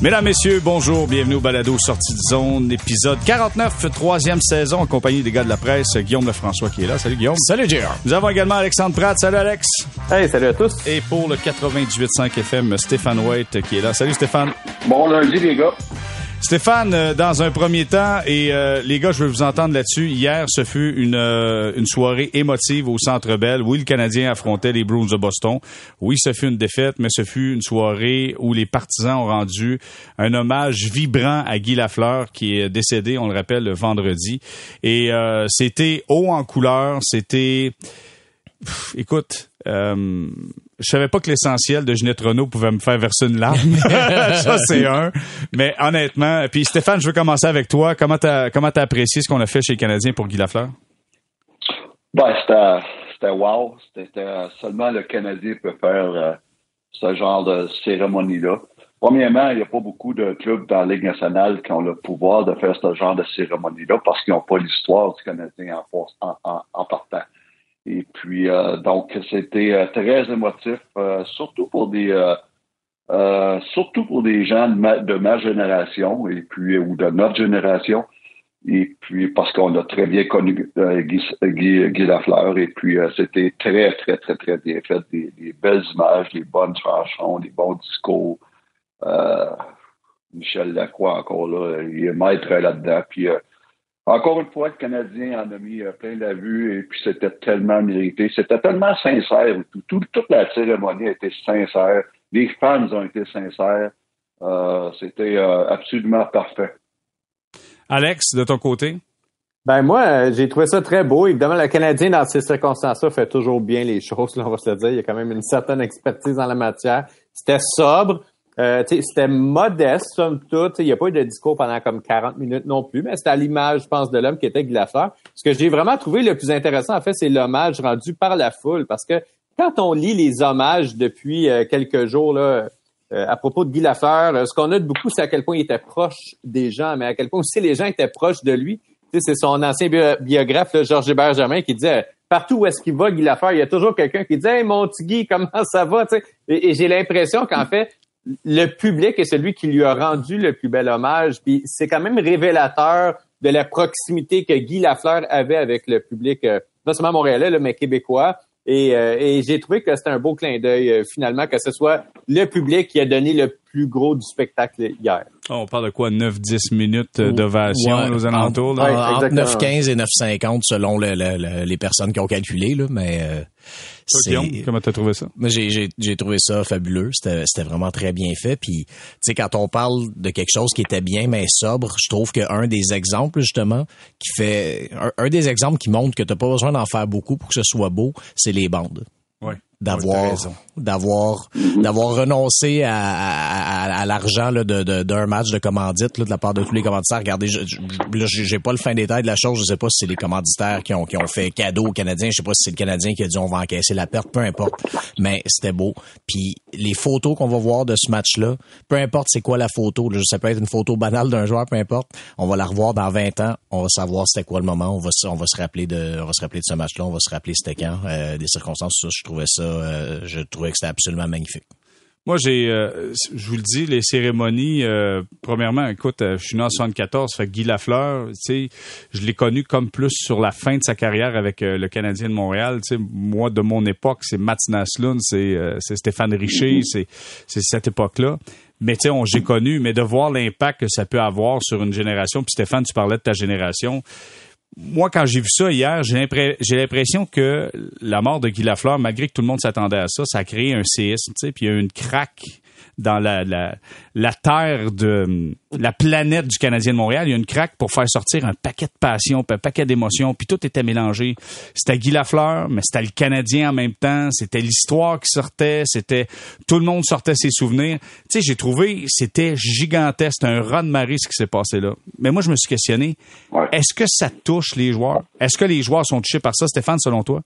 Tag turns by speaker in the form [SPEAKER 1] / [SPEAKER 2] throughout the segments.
[SPEAKER 1] Mesdames, Messieurs, bonjour, bienvenue au Balado Sortie de zone, épisode 49, troisième saison, en compagnie des gars de la presse, Guillaume Lefrançois qui est là. Salut Guillaume.
[SPEAKER 2] Salut Gérard.
[SPEAKER 1] Nous avons également Alexandre Pratt. Salut Alex.
[SPEAKER 3] Hey, salut à tous.
[SPEAKER 1] Et pour le 98.5 FM, Stéphane White qui est là. Salut Stéphane.
[SPEAKER 4] Bon lundi les gars.
[SPEAKER 1] Stéphane, euh, dans un premier temps, et euh, les gars, je veux vous entendre là-dessus. Hier, ce fut une, euh, une soirée émotive au Centre Bell. Oui, le Canadien affrontait les Bruins de Boston. Oui, ce fut une défaite, mais ce fut une soirée où les partisans ont rendu un hommage vibrant à Guy Lafleur, qui est décédé, on le rappelle, le vendredi. Et c'était haut en couleur, c'était... écoute, euh, je savais pas que l'essentiel de Ginette Renault pouvait me faire verser une larme. ça, c'est un. Mais honnêtement, puis Stéphane, je veux commencer avec toi. Comment t'as comment as apprécié ce qu'on a fait chez les Canadiens pour Guy Lafleur?
[SPEAKER 4] Ben, c'était wow. C'était seulement le Canadien peut faire euh, ce genre de cérémonie-là. Premièrement, il n'y a pas beaucoup de clubs dans la Ligue nationale qui ont le pouvoir de faire ce genre de cérémonie-là parce qu'ils n'ont pas l'histoire du Canadien en, en, en partant. Et puis, euh, donc, c'était euh, très émotif, euh, surtout pour des surtout pour des gens de ma, génération et puis ou de notre génération. Et puis, parce qu'on a très bien connu Guy, Guy, Lafleur. Et puis, c'était très, très, très, très bien fait. Des, belles images, des bonnes chansons, des bons discours. Michel Lacroix, encore là, il est maître là-dedans. Puis, encore une fois, le Canadien en a mis euh, plein la vue et puis c'était tellement mérité. C'était tellement sincère. Tout, toute la cérémonie a été sincère. Les fans ont été sincères. Euh, c'était euh, absolument parfait.
[SPEAKER 1] Alex, de ton côté?
[SPEAKER 3] Ben moi, j'ai trouvé ça très beau. Évidemment, le Canadien, dans ces circonstances-là, fait toujours bien les choses, là, on va se le dire. Il y a quand même une certaine expertise dans la matière. C'était sobre. Euh, c'était modeste, somme toute. Il n'y a pas eu de discours pendant comme 40 minutes non plus, mais c'était à l'image, je pense, de l'homme qui était Glaffer. Ce que j'ai vraiment trouvé le plus intéressant, en fait, c'est l'hommage rendu par la foule, parce que quand on lit les hommages depuis euh, quelques jours là, euh, à propos de Guy Lafleur, ce qu'on note beaucoup, c'est à quel point il était proche des gens, mais à quel point aussi les gens étaient proches de lui. C'est son ancien biographe, Georges Hébert Germain, qui disait partout où est-ce qu'il va, Guy il y a toujours quelqu'un qui dit Hey mon petit Guy, comment ça va? et j'ai l'impression qu'en fait, le public est celui qui lui a rendu le plus bel hommage. Puis c'est quand même révélateur de la proximité que Guy Lafleur avait avec le public, euh, non seulement montréalais, mais québécois. Et, euh, et j'ai trouvé que c'était un beau clin d'œil, euh, finalement, que ce soit le public qui a donné le plus gros du spectacle hier.
[SPEAKER 1] On parle de quoi, 9-10 minutes d'ovation aux alentours?
[SPEAKER 2] Là? entre 9-15 et 9-50 selon les personnes qui ont calculé, là, mais
[SPEAKER 1] comment t'as trouvé ça?
[SPEAKER 2] j'ai trouvé ça fabuleux. C'était vraiment très bien fait. Puis, tu sais, quand on parle de quelque chose qui était bien mais sobre, je trouve qu'un des exemples justement qui fait un, des exemples qui montre que t'as pas besoin d'en faire beaucoup pour que ce soit beau, c'est les bandes.
[SPEAKER 1] Ouais
[SPEAKER 2] d'avoir d'avoir d'avoir renoncé à, à, à, l'argent de, d'un match de commandite là, de la part de tous les commanditaires. Regardez, je, j'ai pas le fin détail de la chose. Je sais pas si c'est les commanditaires qui ont qui ont fait cadeau aux Canadiens. Je sais pas si c'est le Canadien qui a dit on va encaisser la perte. Peu importe. Mais c'était beau. Puis les photos qu'on va voir de ce match-là, peu importe c'est quoi la photo. Là, ça peut être une photo banale d'un joueur, peu importe. On va la revoir dans 20 ans. On va savoir c'était quoi le moment. On va on va se rappeler de on va se rappeler de ce match-là. On va se rappeler c'était quand. Euh, des circonstances. Ça, je trouvais ça euh, je trouvais que c'était absolument magnifique.
[SPEAKER 1] Moi, j'ai, euh, je vous le dis, les cérémonies, euh, premièrement, écoute, je suis né en 74, fait Guy Lafleur, tu sais, je l'ai connu comme plus sur la fin de sa carrière avec le Canadien de Montréal, tu sais, moi, de mon époque, c'est Mats Naslund, c'est, c'est Stéphane Richer, c'est, c'est cette époque-là. Mais tu sais, j'ai connu, mais de voir l'impact que ça peut avoir sur une génération, puis Stéphane, tu parlais de ta génération, moi, quand j'ai vu ça hier, j'ai l'impression que la mort de Guy Lafleur, malgré que tout le monde s'attendait à ça, ça a créé un séisme, tu sais, puis il y a eu une craque dans la, la, la, terre de la planète du Canadien de Montréal. Il y a une craque pour faire sortir un paquet de passion, un paquet d'émotions, puis tout était mélangé. C'était Guy Lafleur, mais c'était le Canadien en même temps. C'était l'histoire qui sortait. C'était tout le monde sortait ses souvenirs. Tu sais, j'ai trouvé c'était gigantesque, c'était un raz de marée ce qui s'est passé là. Mais moi, je me suis questionné. Est-ce que ça touche les joueurs? Est-ce que les joueurs sont touchés par ça, Stéphane, selon toi?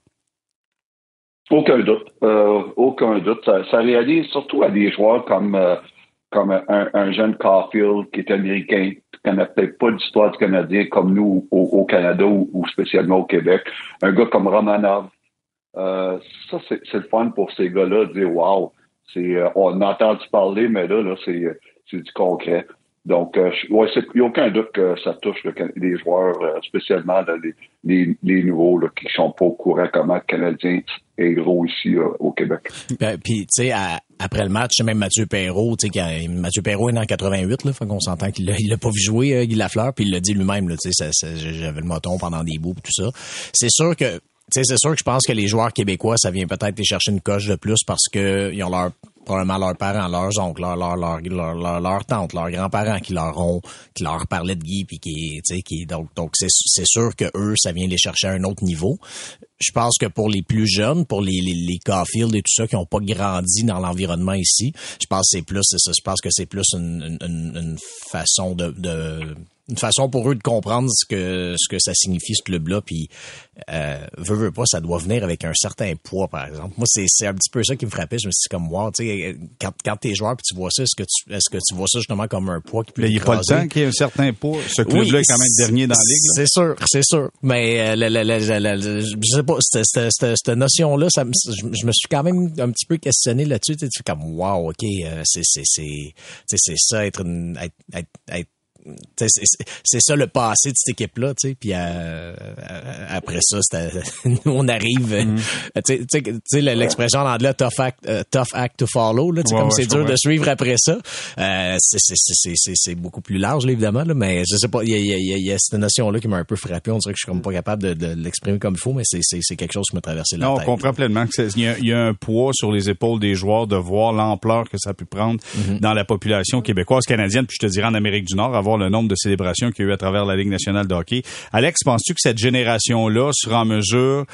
[SPEAKER 4] Aucun doute. Euh, aucun doute. Ça, réalise surtout à des joueurs comme, euh, comme un, jeune Caulfield qui est américain, qui connaît peut-être pas l'histoire du Canadien comme nous au, Canada ou, spécialement au Québec. Un gars comme Romanov. Euh, ça, c'est le fun pour ces gars-là de dire Wow, on a entendu parler, mais là, là c'est du concret. Donc, euh, ouais, il n'y a aucun doute que ça touche les joueurs, euh, spécialement les, les, nouveaux là, qui sont pas au courant comment Canadien est gros ici euh, au Québec.
[SPEAKER 2] Ben, puis, tu sais, après le match, même Mathieu Perrault, tu sais, Mathieu Perraut est en 88, là, fait qu'on s'entend qu'il l'a, il pas vu jouer, euh, Guy Lafleur, puis il l'a dit lui-même, tu sais, j'avais le moton pendant des bouts, tout ça. C'est sûr que c'est sûr que je pense que les joueurs québécois, ça vient peut-être les chercher une coche de plus parce que ils ont leur probablement leurs parents, leurs oncles, leurs leur, leur, leur, leur, tantes, leurs grands-parents qui leur ont qui leur parlaient de Guy puis qui tu sais qui donc donc c'est c'est sûr que eux ça vient les chercher à un autre niveau. Je pense que pour les plus jeunes, pour les les, les Caulfield et tout ça qui ont pas grandi dans l'environnement ici, je pense que c'est plus ça, je pense que c'est plus une, une, une façon de, de une façon pour eux de comprendre ce que ce que ça signifie ce club-là. Puis euh, veut, veut pas, ça doit venir avec un certain poids, par exemple. Moi, c'est, c'est un petit peu ça qui me frappait. Je me suis dit comme wow, tu sais, quand, quand t'es joueur puis tu vois ça, est-ce que tu est-ce que tu vois ça justement comme un poids qui peut
[SPEAKER 1] Il n'y a pas le temps qu'il y ait un certain poids. Ce club-là est quand même dernier dans la ligue.
[SPEAKER 2] C'est sûr, c'est sûr. Mais euh, la, la, la, je sais pas, cette, cette, cette, notion-là, ça, je, me suis quand même un petit peu questionné là-dessus. Tu sais, comme wow, ok, euh, c'est c'est c'est c'est ça être, une, être, être c'est ça le passé de cette équipe-là, tu sais. Puis euh, après ça, on arrive, mm. tu sais, l'expression en anglais tough act, uh, tough act to follow, là, comme c'est dur de suivre après ça. Euh, c'est beaucoup plus large, là, évidemment, là, mais je sais pas, il y a, y, a, y a, cette notion-là qui m'a un peu frappé. On dirait que je suis comme pas capable de, de l'exprimer comme il faut, mais c'est quelque chose qui m'a traversé la
[SPEAKER 1] non,
[SPEAKER 2] tête.
[SPEAKER 1] on comprend pleinement qu'il y, y, a un poids sur les épaules des joueurs de voir l'ampleur que ça a pu prendre mm-hmm. dans la population québécoise, canadienne, puis je te dirais en Amérique du Nord, avoir le nombre de célébrations qu'il y a eu à travers la Ligue nationale de hockey. Alex, penses-tu que cette génération-là sera en mesure,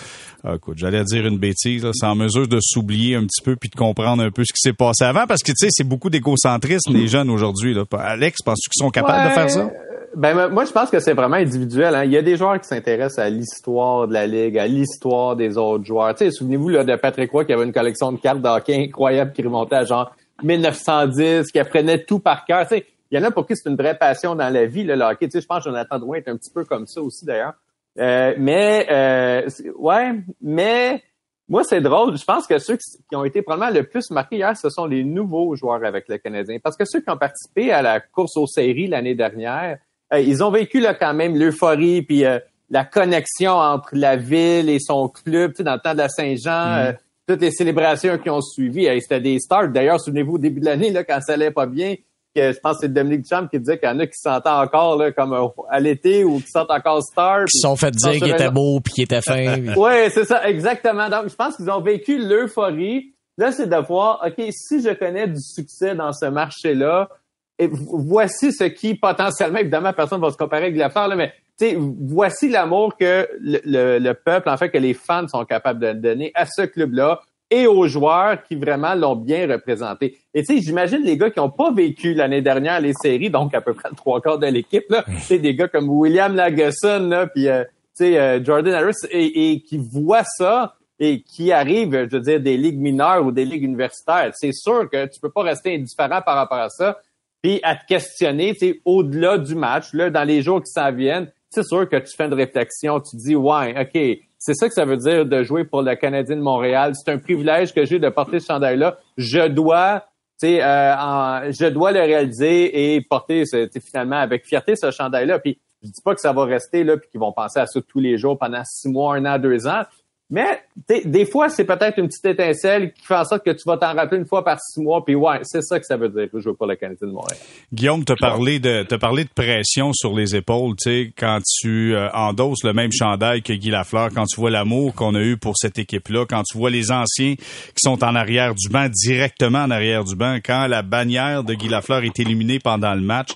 [SPEAKER 1] ah, écoute, j'allais dire une bêtise, là, sera en mesure de s'oublier un petit peu puis de comprendre un peu ce qui s'est passé avant? Parce que, tu sais, c'est beaucoup d'égocentrisme, les jeunes aujourd'hui. Alex, penses-tu qu'ils sont capables de faire ça?
[SPEAKER 3] Ben moi je pense que c'est vraiment individuel. Hein. Il y a des joueurs qui s'intéressent à l'histoire de la ligue, à l'histoire des autres joueurs. Tu sais, souvenez-vous là, de Patrick Roy qui avait une collection de cartes d'hockey incroyable qui remontait à genre 1910, qui apprenait tout par cœur. Tu sais, il y en a pour qui c'est une vraie passion dans la vie, le hockey. Tu sais, je pense que Jonathan Drouin est un petit peu comme ça aussi, d'ailleurs. Euh, mais, euh, ouais, mais moi, c'est drôle. Je pense que ceux qui ont été probablement le plus marqués hier, ce sont les nouveaux joueurs avec le Canadien. Parce que ceux qui ont participé à la course aux séries l'année dernière, euh, ils ont vécu là, quand même l'euphorie puis la connexion entre la ville et son club, tu sais, dans le temps de la Saint-Jean, mm. toutes les célébrations qui ont suivi. C'était des stars. D'ailleurs, souvenez-vous, au début de l'année, là, quand ça allait pas bien, que je pense que c'est Dominique Duchamp qui disait qu'il y en a qui s'entendent encore là, comme euh, à l'été ou qui sentent encore Star.
[SPEAKER 2] Qui sont fait dire qu'il était beau puis qu'il était fin.
[SPEAKER 3] oui, c'est ça, exactement. Donc, je pense qu'ils ont vécu l'euphorie. Là, c'est de voir, OK, si je connais du succès dans ce marché-là, et voici ce qui, potentiellement, évidemment, personne ne va se comparer avec l'affaire, là, mais voici l'amour que le, le, peuple, en fait, que les fans sont capables de donner à ce club-là et aux joueurs qui vraiment l'ont bien représenté. Et tu sais, j'imagine les gars qui n'ont pas vécu l'année dernière les séries, donc à peu près le trois quarts de l'équipe, là, c'est des gars comme William Lagesson, là, puis euh, tu sais, euh, Jordan Harris, et, qui voient ça et qui arrivent, je veux dire, des ligues mineures ou des ligues universitaires. C'est sûr que tu peux pas rester indifférent par rapport à ça, puis à te questionner, tu sais, au-delà du match, là, dans les jours qui s'en viennent, c'est sûr que tu fais une réflexion, tu dis, ouais, OK, c'est ça que ça veut dire de jouer pour le Canadien de Montréal. C'est un privilège que j'ai de porter ce chandail-là. Je dois, tu sais, euh, je dois le réaliser et porter, finalement, avec fierté ce chandail-là. Puis je dis pas que ça va rester là, puis qu'ils vont penser à ça tous les jours pendant six mois, un an, deux ans. Mais des fois, c'est peut-être une petite étincelle qui fait en sorte que tu vas t'en rappeler une fois par six mois. Puis ouais, c'est ça que ça veut dire jouer pour le Canadien de Montréal.
[SPEAKER 1] Guillaume, te parlé de te parlé de pression sur les épaules, tu sais, quand tu euh, endosses le même chandail que Guy Lafleur, quand tu vois l'amour qu'on a eu pour cette équipe-là, quand tu vois les anciens qui sont en arrière du banc, directement en arrière du banc, quand la bannière de Guy Lafleur est éliminée pendant le match,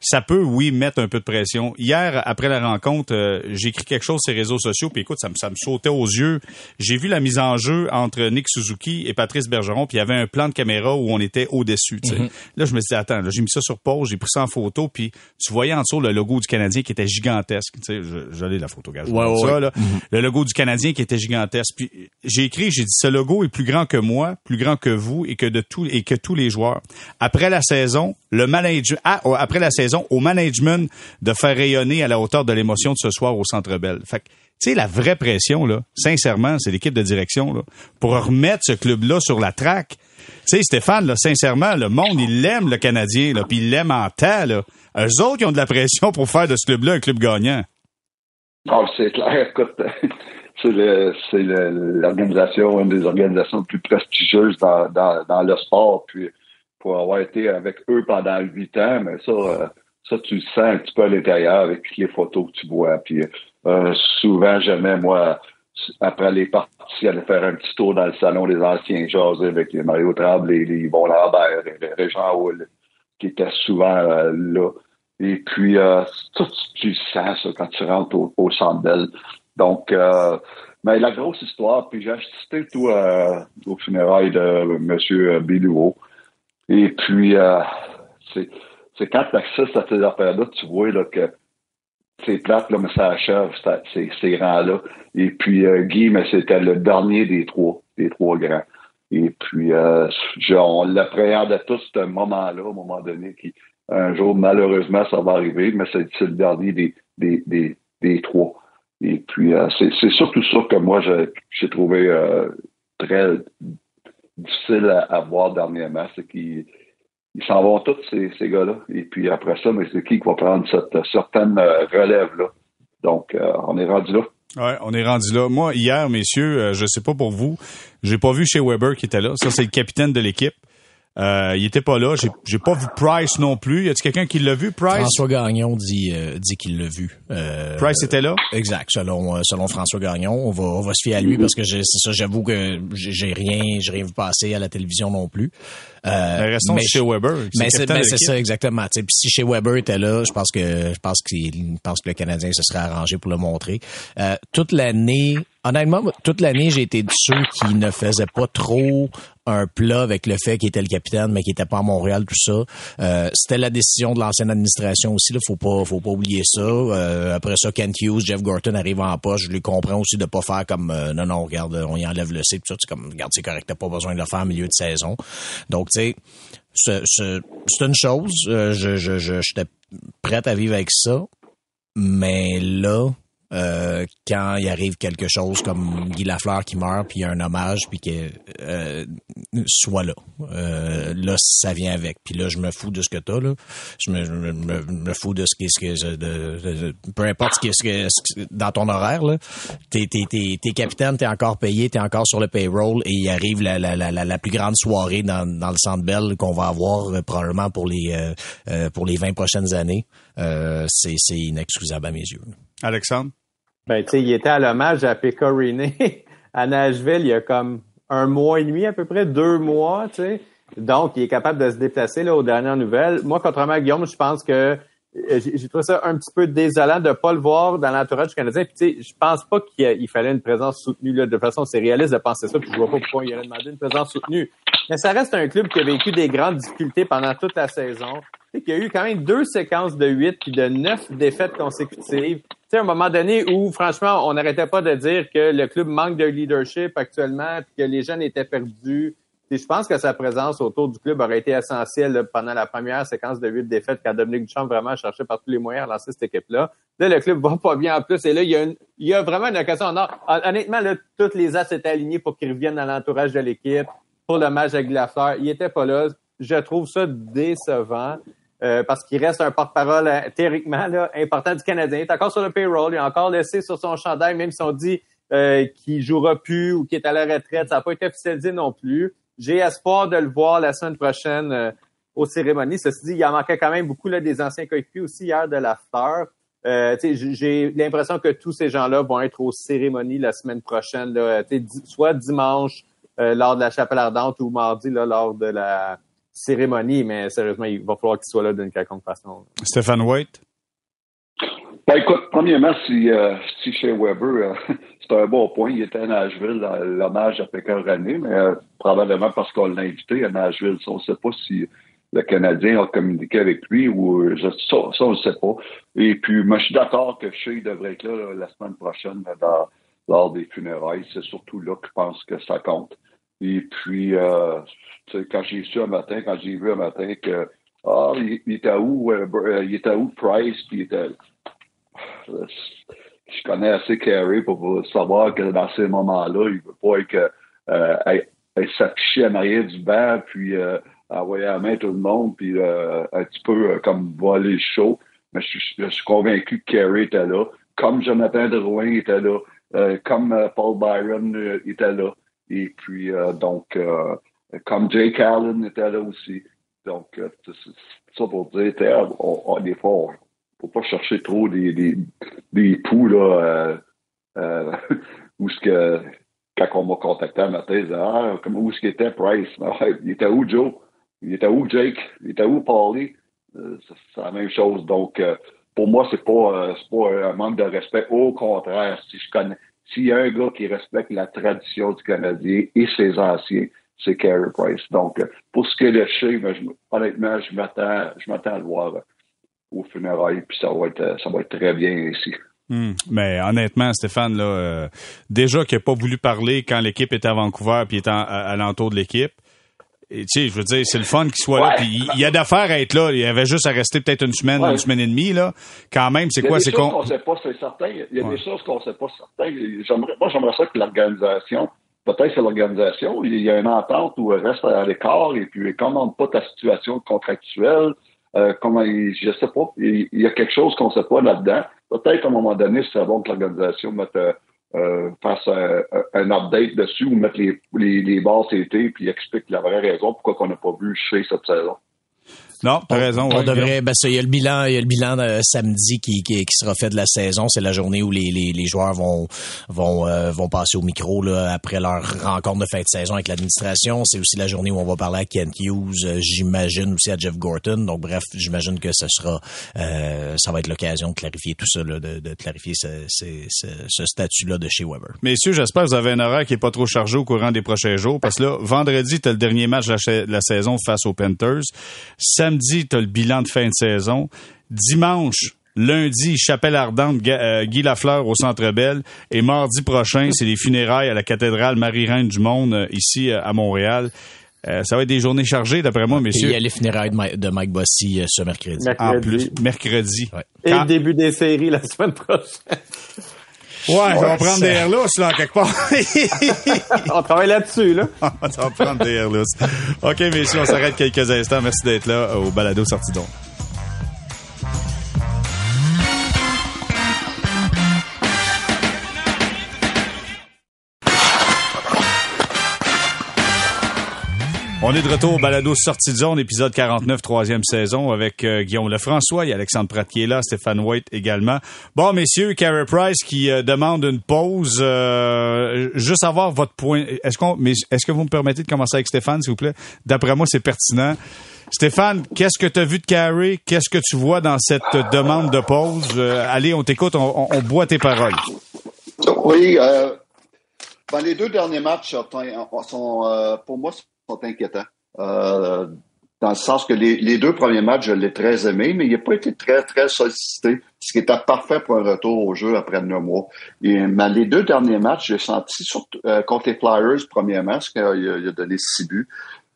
[SPEAKER 1] ça peut, oui, mettre un peu de pression. Hier, après la rencontre, euh, j'ai écrit quelque chose sur les réseaux sociaux, puis écoute, ça me, ça me sautait aux yeux j'ai vu la mise en jeu entre Nick Suzuki et Patrice Bergeron, puis il y avait un plan de caméra où on était au-dessus. Mhm. Là, je me suis dit, attends, j'ai mis ça sur pause, j'ai pris ça en photo, puis tu voyais en dessous le logo du Canadien qui était gigantesque. J'allais la photo, gars. Mhm. Le logo du Canadien qui était gigantesque. Puis j'ai écrit, j'ai dit, ce logo est plus grand que moi, plus grand que vous et que de tous et que tous les joueurs. Après la saison, le ah, après la saison, au management de faire rayonner à la hauteur de l'émotion de ce soir au Centre Bell. Fait Tu sais, la vraie pression, là, sincèrement, c'est l'équipe de direction, là, pour remettre ce club-là sur la traque. Tu sais, Stéphane, là, sincèrement, le monde, il l'aime, le Canadien, là, puis il l'aime en temps, là. Eux autres, ils ont de la pression pour faire de ce club-là un club gagnant.
[SPEAKER 4] Non, c'est clair. Écoute, c'est l'organisation, une des organisations les plus prestigieuses dans, dans, le sport. Puis pour avoir été avec eux pendant huit ans, mais ça, euh, ça tu le sens un petit peu à l'intérieur avec les photos que tu vois. Puis euh, souvent, jamais moi, après les parties, aller faire un petit tour dans le salon des anciens jazz avec les Mario Trable, les Yvon Lambert, les Régent Hull, qui étaient souvent euh, là. Et puis, euh, tout, tu sens ça quand tu rentres au, au Centre Donc, euh, mais la grosse histoire, puis j'ai assisté tout euh, au funérailles de M. Bilouot. Et puis, c'est quand tu accèdes à ces affaires-là, tu vois là, que c'est plate, là, mais ça achève ces, ces rangs-là. Et puis, euh, Guy, mais c'était le dernier des trois, des trois grands. Et puis, euh, on l'appréhendait tous ce moment-là, au moment donné, qui, un jour, malheureusement, ça va arriver, mais c'est le dernier des, des, des, des trois. Et puis, euh, c'est surtout ça que moi, j'ai trouvé euh, très difficile à, voir dernièrement, c'est qu'ils ils s'en vont tous, ces, ces gars-là. Et puis après ça, mais c'est qui qui va prendre cette certaine euh, relève-là? Donc, on est rendu là.
[SPEAKER 1] Ouais, on est rendu là. Moi, hier, messieurs, je sais pas pour vous, j'ai pas vu chez Weber qui était là. Ça, c'est le capitaine de l'équipe. Euh, il était pas là. J'ai, j'ai pas vu Price non plus. Y a-t-il quelqu'un qui l'a vu, Price?
[SPEAKER 2] François Gagnon dit, euh, dit qu'il l'a vu.
[SPEAKER 1] Euh, Price était là?
[SPEAKER 2] Exact. Selon, euh, selon François Gagnon. On va, on va se fier à lui parce que c'est ça, j'avoue que j'ai rien, j'ai rien vu passer à la télévision non plus.
[SPEAKER 1] Euh, mais restons mais chez Weber.
[SPEAKER 2] Mais c'est, ben, c'est ça, exactement. Puis si chez Weber était là, je pense que, je pense qu'il pense que le Canadien se serait arrangé pour le montrer. Euh, toute l'année, honnêtement, toute l'année, j'ai été de ceux qui ne faisaient pas trop un plat avec le fait qu'il était le capitaine, mais qu'il était pas à Montréal, tout ça. Euh, c'était la décision de l'ancienne administration aussi. Là, faut pas, faut pas oublier ça. Euh, après ça, Kent Hughes, Jeff Gorton arrive en poche. Je lui comprends aussi de pas faire comme euh, non, non, regarde, on y enlève le C. Tout ça, c'est comme, regarde, c'est correct, t'as pas besoin de le faire en milieu de saison. Donc, tu sais, c'est une chose. je, je, je, j'étais prête à vivre avec ça. Mais là, euh, quand il arrive quelque chose comme Guy Lafleur qui meurt, puis il y a un hommage, puis que euh, soit là. Euh, là, ça vient avec. Puis là, je me fous de ce que t'as, là. Je me, me, me, fous de ce qui est ce que peu importe ce qui est ce que, dans ton horaire, là. T'es, t'es, t'es, t'es capitaine, t'es encore payé, t'es encore sur le payroll, et il arrive la, la, la, la plus grande soirée dans, dans le Centre Bell qu'on va avoir euh, probablement pour les euh, pour les 20 prochaines années. c'est inexcusable à mes yeux.
[SPEAKER 1] Alexandre?
[SPEAKER 3] Ben, tu sais, il était à l'hommage à Pecorine à Nashville il y a comme un mois et demi, à peu près, deux mois, tu sais. Donc, il est capable de se déplacer là aux dernières nouvelles. Moi, contrairement à Guillaume, je pense que euh, j'ai trouvé ça un petit peu désolant de ne pas le voir dans l'entourage du Canadien. Puis, tu sais, je pense pas qu'il fallait une présence soutenue. Là. De toute façon, c'est réaliste de penser ça. Puis, je vois pas pourquoi il aurait demandé une présence soutenue. Mais ça reste un club qui a vécu des grandes difficultés pendant toute la saison. Tu sais, qu'il y a eu quand même deux séquences de huit puis de neuf défaites consécutives sais, à un moment donné où, franchement, on n'arrêtait pas de dire que le club manque de leadership actuellement, que les jeunes étaient perdus. Et je pense que sa présence autour du club aurait été essentielle pendant la première séquence de huit défaites quand Dominique Duchamp vraiment cherché par tous les moyens à lancer cette équipe-là. Là, le club va pas bien en plus. Et là, il y a, une, il y a vraiment une occasion. Honnêtement, là, toutes les as étaient alignés pour qu'ils reviennent dans l'entourage de l'équipe pour le match avec Lafleur. Il était pas là. Je trouve ça décevant. Euh, parce qu'il reste un porte-parole euh, théoriquement là, important du Canadien. Il est encore sur le payroll, il est encore laissé sur son chandail, même si on dit euh, qu'il jouera plus ou qu'il est à la retraite. Ça n'a pas été officialisé non plus. J'ai espoir de le voir la semaine prochaine euh, aux cérémonies. Ceci dit, il en manquait quand même beaucoup là, des anciens coéquipiers aussi hier de l'after. Euh, j'ai l'impression que tous ces gens-là vont être aux cérémonies la semaine prochaine, là, soit dimanche lors de la chapelle ardente ou mardi là, lors de la cérémonie, mais sérieusement, il va falloir qu'il soit là d'une quelconque façon.
[SPEAKER 1] Stéphane White?
[SPEAKER 4] Ben, écoute, premièrement, si, euh, si chez Weber, euh, c'est un bon point. Il était à Nashville, l'hommage à Pékin René, mais euh, probablement parce qu'on l'a invité à Nashville. on ne sait pas si le Canadien a communiqué avec lui ou ça, ça, on ne sait pas. Et puis, moi, je suis d'accord que Shea devrait être là, la semaine prochaine lors des funérailles. C'est surtout là que je pense que ça compte. Et puis, euh, quand j'ai su un matin, quand j'ai vu un matin que ah, il, était où, euh, il était où Price, puis il était. je connais assez Carey pour savoir que dans ces moments-là, il veut pas être, euh, s'afficher en arrière du banc, puis euh, envoyer la main à tout le monde, puis euh, un petit peu comme voler le show. Mais je, suis convaincu que Carey était là, comme Jonathan Drouin était là, comme Paul Byron était là, et puis donc comme Jake Allen était là aussi. Donc, ça pour dire, on, on, des fois, faut pas chercher trop des, des, des poux, là, euh, euh, où ce que, quand on m'a contacté un matin, ah, comment, où est-ce qu'il était Price? il était où Joe? Il était où Jake? Il était où Paulie? Euh, c'est la même chose. Donc, euh, pour moi, c'est pas, euh, c'est pas un manque de respect. Au contraire, si je connais, s'il y a un gars qui respecte la tradition du Canadien et ses anciens, c'est Carey Price. Donc, pour ce qui est de chez, honnêtement, je m'attends, je m'attends à le voir au funérailles, puis ça va être, ça va être très bien ici.
[SPEAKER 1] Hmm. Mais honnêtement, Stéphane, là, euh, déjà qu'il n'a pas voulu parler quand l'équipe était à Vancouver puis était à, l'entour de l'équipe. Tu sais, je veux dire, c'est le fun qu'il soit là. Puis il, y a d'affaires à être là. Il avait juste à rester peut-être une semaine, une semaine et demie là. Quand même, c'est quoi, c'est
[SPEAKER 4] qu'on qu'on sait pas, c'est certain. Il y a des choses qu'on sait pas certain. J'aimerais, moi, j'aimerais ça que l'organisation, peut-être c'est l'organisation, il y a une entente où elle reste à l'écart et puis elle commande pas ta situation contractuelle. Euh, comment je sais pas, il, y a quelque chose qu'on sait pas là-dedans. Peut-être qu'à un moment donné, c'est bon que l'organisation mette euh, euh fasse un, un, update dessus ou mette les, les, les bases été puis explique la vraie raison pourquoi on n'a pas vu chez cette saison.
[SPEAKER 1] Non, t'as raison.
[SPEAKER 2] On, devrait. Ben, il y a le bilan, il y a le bilan de samedi qui, qui, qui, sera fait de la saison. C'est la journée où les, les, les joueurs vont vont euh, vont passer au micro là, après leur rencontre de fin de saison avec l'administration. C'est aussi la journée où on va parler à Ken Hughes, euh, j'imagine aussi à Jeff Gorton. Donc bref, j'imagine que ce sera euh, ça va être l'occasion de clarifier tout ça, là, de, de clarifier ce, ce, ce, statut-là de chez Weber.
[SPEAKER 1] Messieurs, j'espère que vous avez un horaire qui est pas trop chargé au courant des prochains jours, parce que là, vendredi, t'as le dernier match de la, saison face aux Panthers samedi, tu as le bilan de fin de saison. Dimanche, lundi, Chapelle Ardente, euh, Guy Lafleur au Centre Bell. Et mardi prochain, c'est les funérailles à la cathédrale Marie-Reine du Monde, euh, ici euh, à Montréal. ça va être des journées chargées, d'après moi, messieurs.
[SPEAKER 2] il y a les funérailles de Mike, Bossy ce mercredi.
[SPEAKER 1] En plus, mercredi.
[SPEAKER 3] Et le début des séries la semaine prochaine.
[SPEAKER 1] Ouais, on va prendre des airlousses, là, quelque part.
[SPEAKER 3] on travaille là-dessus, là.
[SPEAKER 1] on va prendre des airlousses. OK, messieurs, on s'arrête quelques instants. Merci d'être là au balado sorti donc. Est de retour au balado Sortie de zone, épisode 49, troisième saison, avec euh, Guillaume Lefrançois, a Alexandre Pratt qui est là, Stéphane White également. Bon, messieurs, Carey Price qui euh, demande une pause. Euh, juste avoir votre point. Est-ce qu'on, est-ce que vous me permettez de commencer avec Stéphane, s'il vous plaît? D'après moi, c'est pertinent. Stéphane, qu'est-ce que tu as vu de Carey? Qu'est-ce que tu vois dans cette demande de pause? allez, on t'écoute, on, boit tes paroles.
[SPEAKER 4] Oui, dans les deux derniers matchs sont, pour moi, inquiétant. Euh, dans le sens que les, deux premiers matchs, je l'ai très aimé, mais il n'a pas été très, très sollicité, ce qui était parfait pour un retour au jeu après neuf mois. Et, mais les deux derniers matchs, j'ai senti, euh, contre les Flyers, premièrement, parce qu'il a, donné six buts,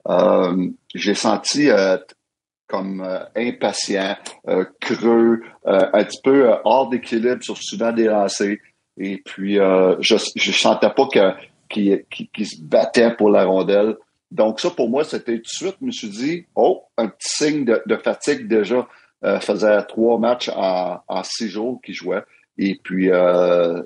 [SPEAKER 4] euh, j'ai senti comme impatient, creux, un petit peu hors d'équilibre sur souvent des lancers. Et puis, je ne sentais pas qu'il se battait pour la rondelle. Donc, ça, pour moi, c'était tout de suite, je me suis dit, oh, un petit signe de, fatigue déjà. Euh, faisait trois matchs en, six jours qu'il jouait. Et puis, euh,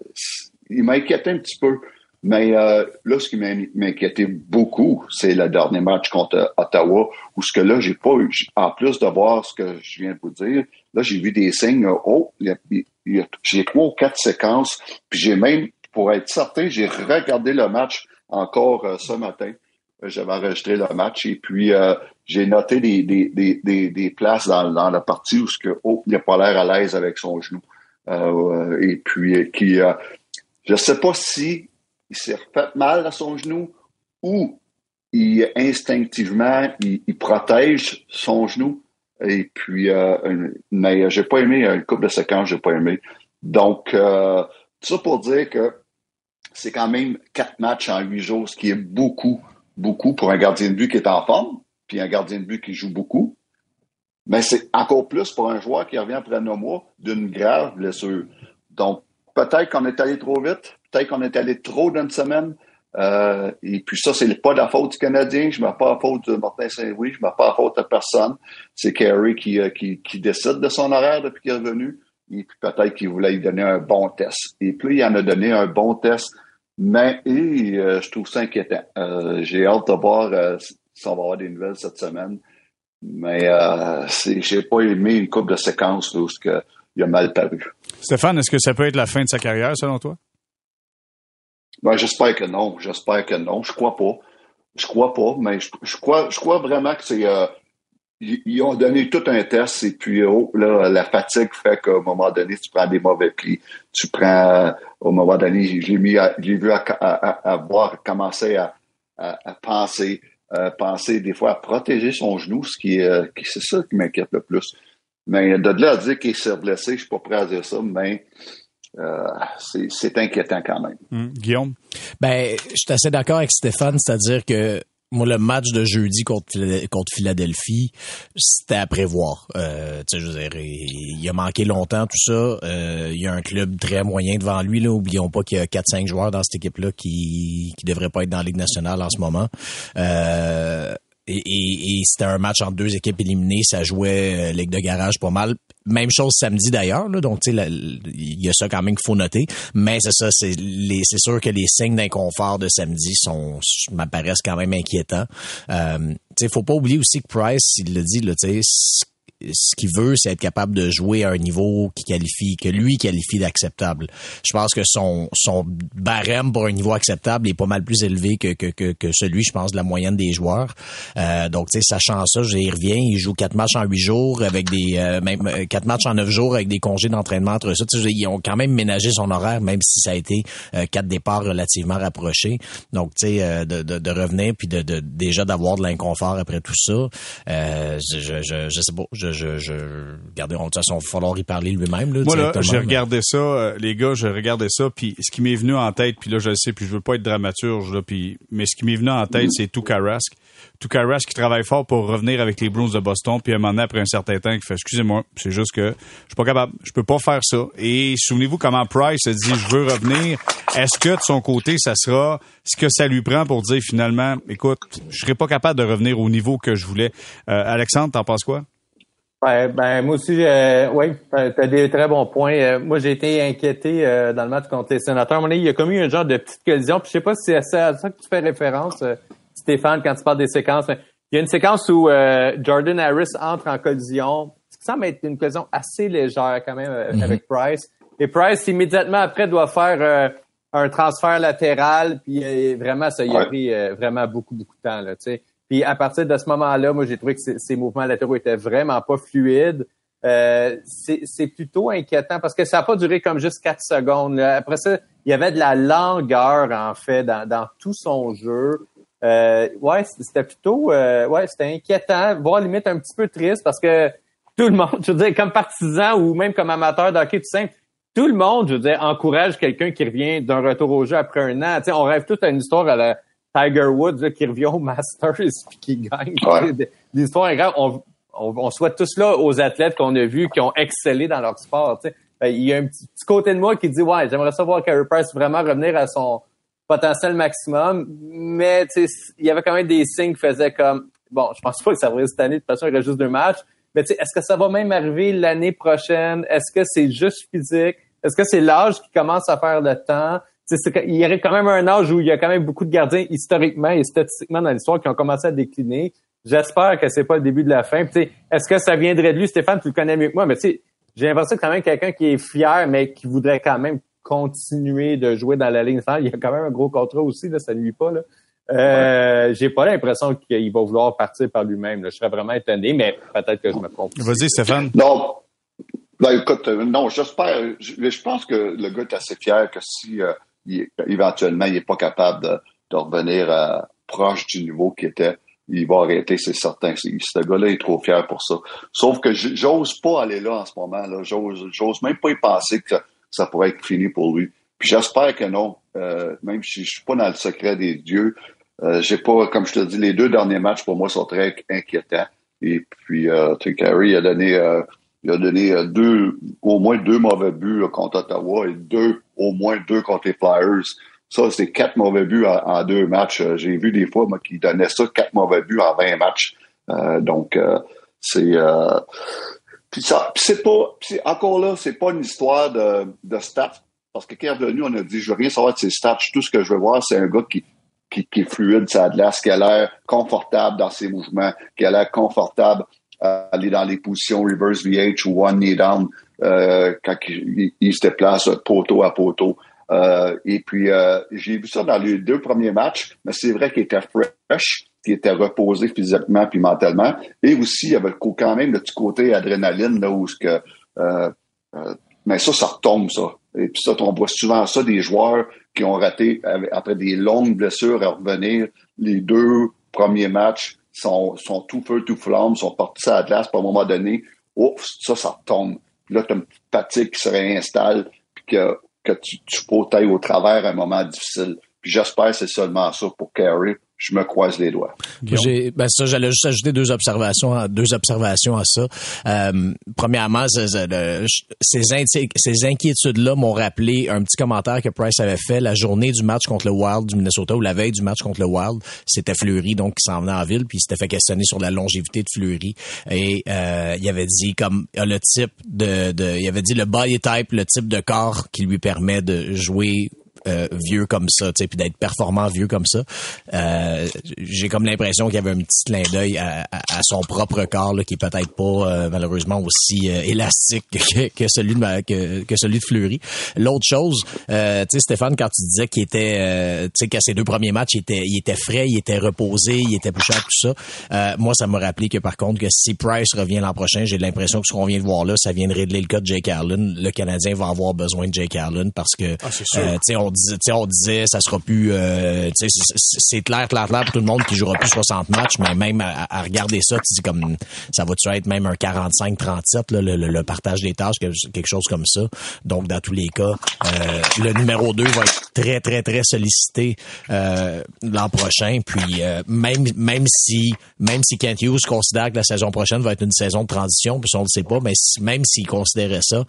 [SPEAKER 4] il m'inquiétait un petit peu. Mais euh, là, ce qui m'inquiétait beaucoup, c'est le dernier match contre Ottawa, où ce que là, j'ai pas eu, en plus de voir ce que je viens de vous dire, là, j'ai vu des signes, oh, j'ai trois ou quatre séquences, puis j'ai même, pour être certain, j'ai regardé le match encore ce matin. J'avais enregistré le match et puis euh, j'ai noté des, des, des, des, places dans, dans, la partie où ce que oh, il n'a pas l'air à l'aise avec son genou. Euh, et puis qui euh, je sais pas si il s'est fait mal à son genou ou il instinctivement il, protège son genou. Et puis euh, mais j'ai pas aimé une coupe de séquences, j'ai pas aimé. Donc euh, ça pour dire que c'est quand même quatre matchs en huit jours, ce qui est beaucoup beaucoup pour un gardien de but qui est en forme, puis un gardien de but qui joue beaucoup. Mais c'est encore plus pour un joueur qui revient après un mois d'une grave blessure. Donc, peut-être qu'on est allé trop vite, peut-être qu'on est allé trop d'une semaine. Euh, et puis ça, c'est pas la faute du Canadien. Je ne mets pas la faute de Martin Saint-Louis. Je ne mets pas la faute à personne. C'est Kerry qui, euh, qui, qui, décide de son horaire depuis qu'il est revenu. Et puis peut-être qu'il voulait lui donner un bon test. Et puis il en a donné un bon test. Mais et, euh, je trouve ça inquiétant. J'ai hâte de voir si on va avoir des nouvelles cette semaine. Mais euh, j'ai pas aimé une coupe de séquences où il a mal paru.
[SPEAKER 1] Stéphane, est-ce que ça peut être la fin de sa carrière selon toi?
[SPEAKER 4] Ben, j'espère que non. J'espère que non. Je crois pas. Je crois pas, mais je, crois, je crois vraiment que c'est. Ils, ont donné tout un test et puis oh, là, la fatigue fait qu'à un moment donné, tu prends des mauvais plis. Tu prends, au moment donné, j'ai mis, j'ai vu à, à, à, voir commencer à, à, penser, penser des fois à protéger son genou, ce qui est, euh, c'est ça qui m'inquiète le plus. Mais de là à dire qu'il s'est blessé, je suis pas prêt à dire ça, mais euh, c'est inquiétant quand même.
[SPEAKER 1] Hum, Guillaume?
[SPEAKER 2] Ben, je suis assez d'accord avec Stéphane, c'est-à-dire que moi, le match de jeudi contre, Philadelphie, c'était à prévoir. Euh, je dire, il, a manqué longtemps tout ça. Euh, il y a un club très moyen devant lui. Là. Oublions pas qu'il y a 4-5 joueurs dans cette équipe-là qui qui devraient pas être dans la Ligue nationale en ce moment. Euh, et, et, c'était un match entre deux équipes éliminées. Ça jouait euh, Ligue de garage pas mal. Même chose samedi d'ailleurs. Donc, il y a ça quand même qu'il faut noter. Mais c'est ça, c'est c'est sûr que les signes d'inconfort de samedi sont m'apparaissent quand même inquiétants. Euh, sais, faut pas oublier aussi que Price, il le dit, là, ce qu'il veut, c'est être capable de jouer à un niveau qui qualifie, que lui qualifie d'acceptable. Je pense que son, son barème pour un niveau acceptable est pas mal plus élevé que, que, que, que celui, je pense, de la moyenne des joueurs. Euh, donc, tu sais, sachant ça, j'y reviens. Il joue quatre matchs en huit jours avec des, euh, même euh, quatre matchs en neuf jours avec des congés d'entraînement entre ça. ils ont quand même ménagé son horaire, même si ça a été euh, quatre départs relativement rapprochés. Donc, tu sais, de, de, de, revenir puis de, de déjà d'avoir de l'inconfort après tout ça, je, je, je sais pas. Je, je, regardez, de toute façon, il va falloir y parler lui-même.
[SPEAKER 1] Là, Moi, là, j'ai regardé ça, euh, les gars, j'ai regardé ça, puis ce qui m'est venu en tête, puis là, je le sais, puis je veux pas être dramaturge, là, puis, mais ce qui m'est venu en tête, c'est Tukarask. Tukarask qui travaille fort pour revenir avec les Bruins de Boston, puis à un moment donné, après un certain temps, qui fait, excusez-moi, c'est juste que je suis pas capable, je peux pas faire ça. Et souvenez-vous comment Price a dit, je veux revenir. Est-ce que de son côté, ça sera ce que ça lui prend pour dire finalement, écoute, je serais pas capable de revenir au niveau que je voulais? Euh, Alexandre, t'en penses quoi?
[SPEAKER 3] Ouais, ben moi aussi, euh, oui, tu as des très bons points. Euh, moi, j'ai été inquiété euh, dans le match contre les sénateurs. il y a comme eu un genre de petite collision. Puis je sais pas si c'est à ça que tu fais référence, euh, Stéphane, quand tu parles des séquences. il y a une séquence où Jordan Harris entre en collision. Ce qui semble être une collision assez légère quand même avec Price. Et Price, immédiatement après, doit faire un transfert latéral. Puis vraiment, ça y a pris vraiment beaucoup, beaucoup de temps. Là, tu sais. Puis à partir de ce moment-là, moi, j'ai trouvé que ces mouvements latéraux étaient vraiment pas fluides. Euh, c'est plutôt inquiétant parce que ça n'a pas duré comme juste quatre secondes. Après ça, il y avait de la langueur, en fait, dans, tout son jeu. Euh, ouais, c'était plutôt euh, ouais, c'était inquiétant, voire limite un petit peu triste parce que tout le monde, je veux dire, comme partisan ou même comme amateur de hockey tout simple, tout le monde, je veux dire, encourage quelqu'un qui revient d'un retour au jeu après un an. sais, on rêve toute une histoire à la, Tiger Woods qui revient au Masters et qui gagne. Des, histoires graves. On, on, souhaite tous là aux athlètes qu'on a vus qui ont excellé dans leur sport. Ben, il y a un petit, côté de moi qui dit ouais, j'aimerais savoir Carey Price vraiment revenir à son potentiel maximum, mais il y avait quand même des signes qui faisaient comme bon, je pense pas que ça va cette année, de toute façon, il reste juste deux matchs. Mais est-ce que ça va même arriver l'année prochaine? Est-ce que c'est juste physique? Est-ce que c'est l'âge qui commence à faire le temps? Il y aurait quand même un âge où il y a quand même beaucoup de gardiens historiquement et statistiquement dans l'histoire qui ont commencé à décliner. J'espère que c'est pas le début de la fin. Est-ce que ça viendrait de lui, Stéphane, tu le connais mieux que moi, mais tu sais, j'ai l'impression que quand même quelqu'un qui est fier, mais qui voudrait quand même continuer de jouer dans la ligne Il y a quand même un gros contrat aussi, là, ça ne nuit pas. Là. Euh, j'ai pas l'impression qu'il va vouloir partir par lui-même. Je serais vraiment étonné, mais peut-être que je me trompe.
[SPEAKER 1] Vas-y, Stéphane.
[SPEAKER 4] Non. Ben, écoute, euh, non, j'espère. Je, je, pense que le gars est assez fier que si euh, éventuellement, il n'est pas capable de, revenir euh, proche du niveau qui était. Il va arrêter, c'est certain. Ce gars-là est trop fier pour ça. Sauf que j'ose pas aller là en ce moment. là J'ose même pas y penser que ça, pourrait être fini pour lui. Puis j'espère que non. Euh, même si je suis pas dans le secret des dieux, euh, j'ai pas, comme je te dis, les deux derniers matchs pour moi sont très inquiétants. Et puis, euh, Carey a donné il a donné euh, deux, au moins deux mauvais buts contre Ottawa et deux, au moins deux contre les Flyers. Ça, c'est quatre mauvais buts en, deux matchs. Euh, j'ai vu des fois moi, qui donnait ça, quatre mauvais buts en 20 matchs. Euh, donc, c'est... puis ça, c'est pas... encore là, c'est pas une histoire de, de stats. Parce que quand est on a dit, je veux rien savoir de ses stats. Tout ce que je veux voir, c'est un gars qui, qui, qui est fluide, ça a de l'air, qui a l'air confortable dans ses mouvements, qui a l'air confortable aller dans les positions reverse VH ou one knee down euh, quand il, se déplace poteau à poteau. Euh, et puis, euh, j'ai vu ça dans les deux premiers matchs, mais c'est vrai qu'il était fresh, qu'il était reposé physiquement puis mentalement. Et aussi, il y avait quand même le petit côté adrénaline, là, où que... Euh, euh, mais ça, ça retombe, ça. Et puis ça, on voit souvent ça des joueurs qui ont raté après des longues blessures à revenir les deux premiers matchs sont, sont tout feu, tout flamme, sont partis à la glace, puis à un moment donné, ouf, ça, ça tombe. Puis là, tu as une fatigue qui se réinstalle, puis que, que tu, tu peux au travers un moment difficile. Puis j'espère que c'est seulement ça pour Carey je me croise les doigts.
[SPEAKER 2] J'ai, ben ça, j'allais juste ajouter deux observations, deux observations à ça. Euh, premièrement, ces, ces inquiétudes-là m'ont rappelé un petit commentaire que Price avait fait la journée du match contre le Wild du Minnesota ou la veille du match contre le Wild. C'était Fleury, donc qui s'en venait en ville, puis il s'était fait questionner sur la longévité de Fleury. Et euh, il avait dit comme le type de, de, il avait dit le body type, le type de corps qui lui permet de jouer euh, vieux comme ça, tu sais, puis d'être performant vieux comme ça. Euh, j'ai comme l'impression qu'il y avait un petit clin d'œil à, son propre corps là, qui est peut-être pas euh, malheureusement aussi élastique que, celui de que, que, celui de Fleury. L'autre chose, tu sais Stéphane, quand tu disais qu'il était, tu sais qu'à ses deux premiers matchs, il était, il était frais, il était reposé, il était plus cher, tout ça. moi, ça m'a rappelé que par contre, que si Price revient l'an prochain, j'ai l'impression que ce qu'on vient de voir là, ça vient de régler le cas de Jake Allen. Le Canadien va avoir besoin de Jake Allen parce que, ah, tu sais, on disait, on disait, ça sera plus, euh, c'est clair, clair, clair pour tout le monde qui jouera plus 60 matchs, mais même à, regarder ça, tu dis comme, ça va-tu être même un 45-37, le, le, partage des tâches, quelque chose comme ça. Donc, dans tous les cas, euh, le numéro 2 va être très, très, très sollicité euh, l'an prochain. Puis, même, même si, même si Kent Hughes considère que la saison prochaine va être une saison de transition, puis on ne le sait pas, mais même s'il considérait ça,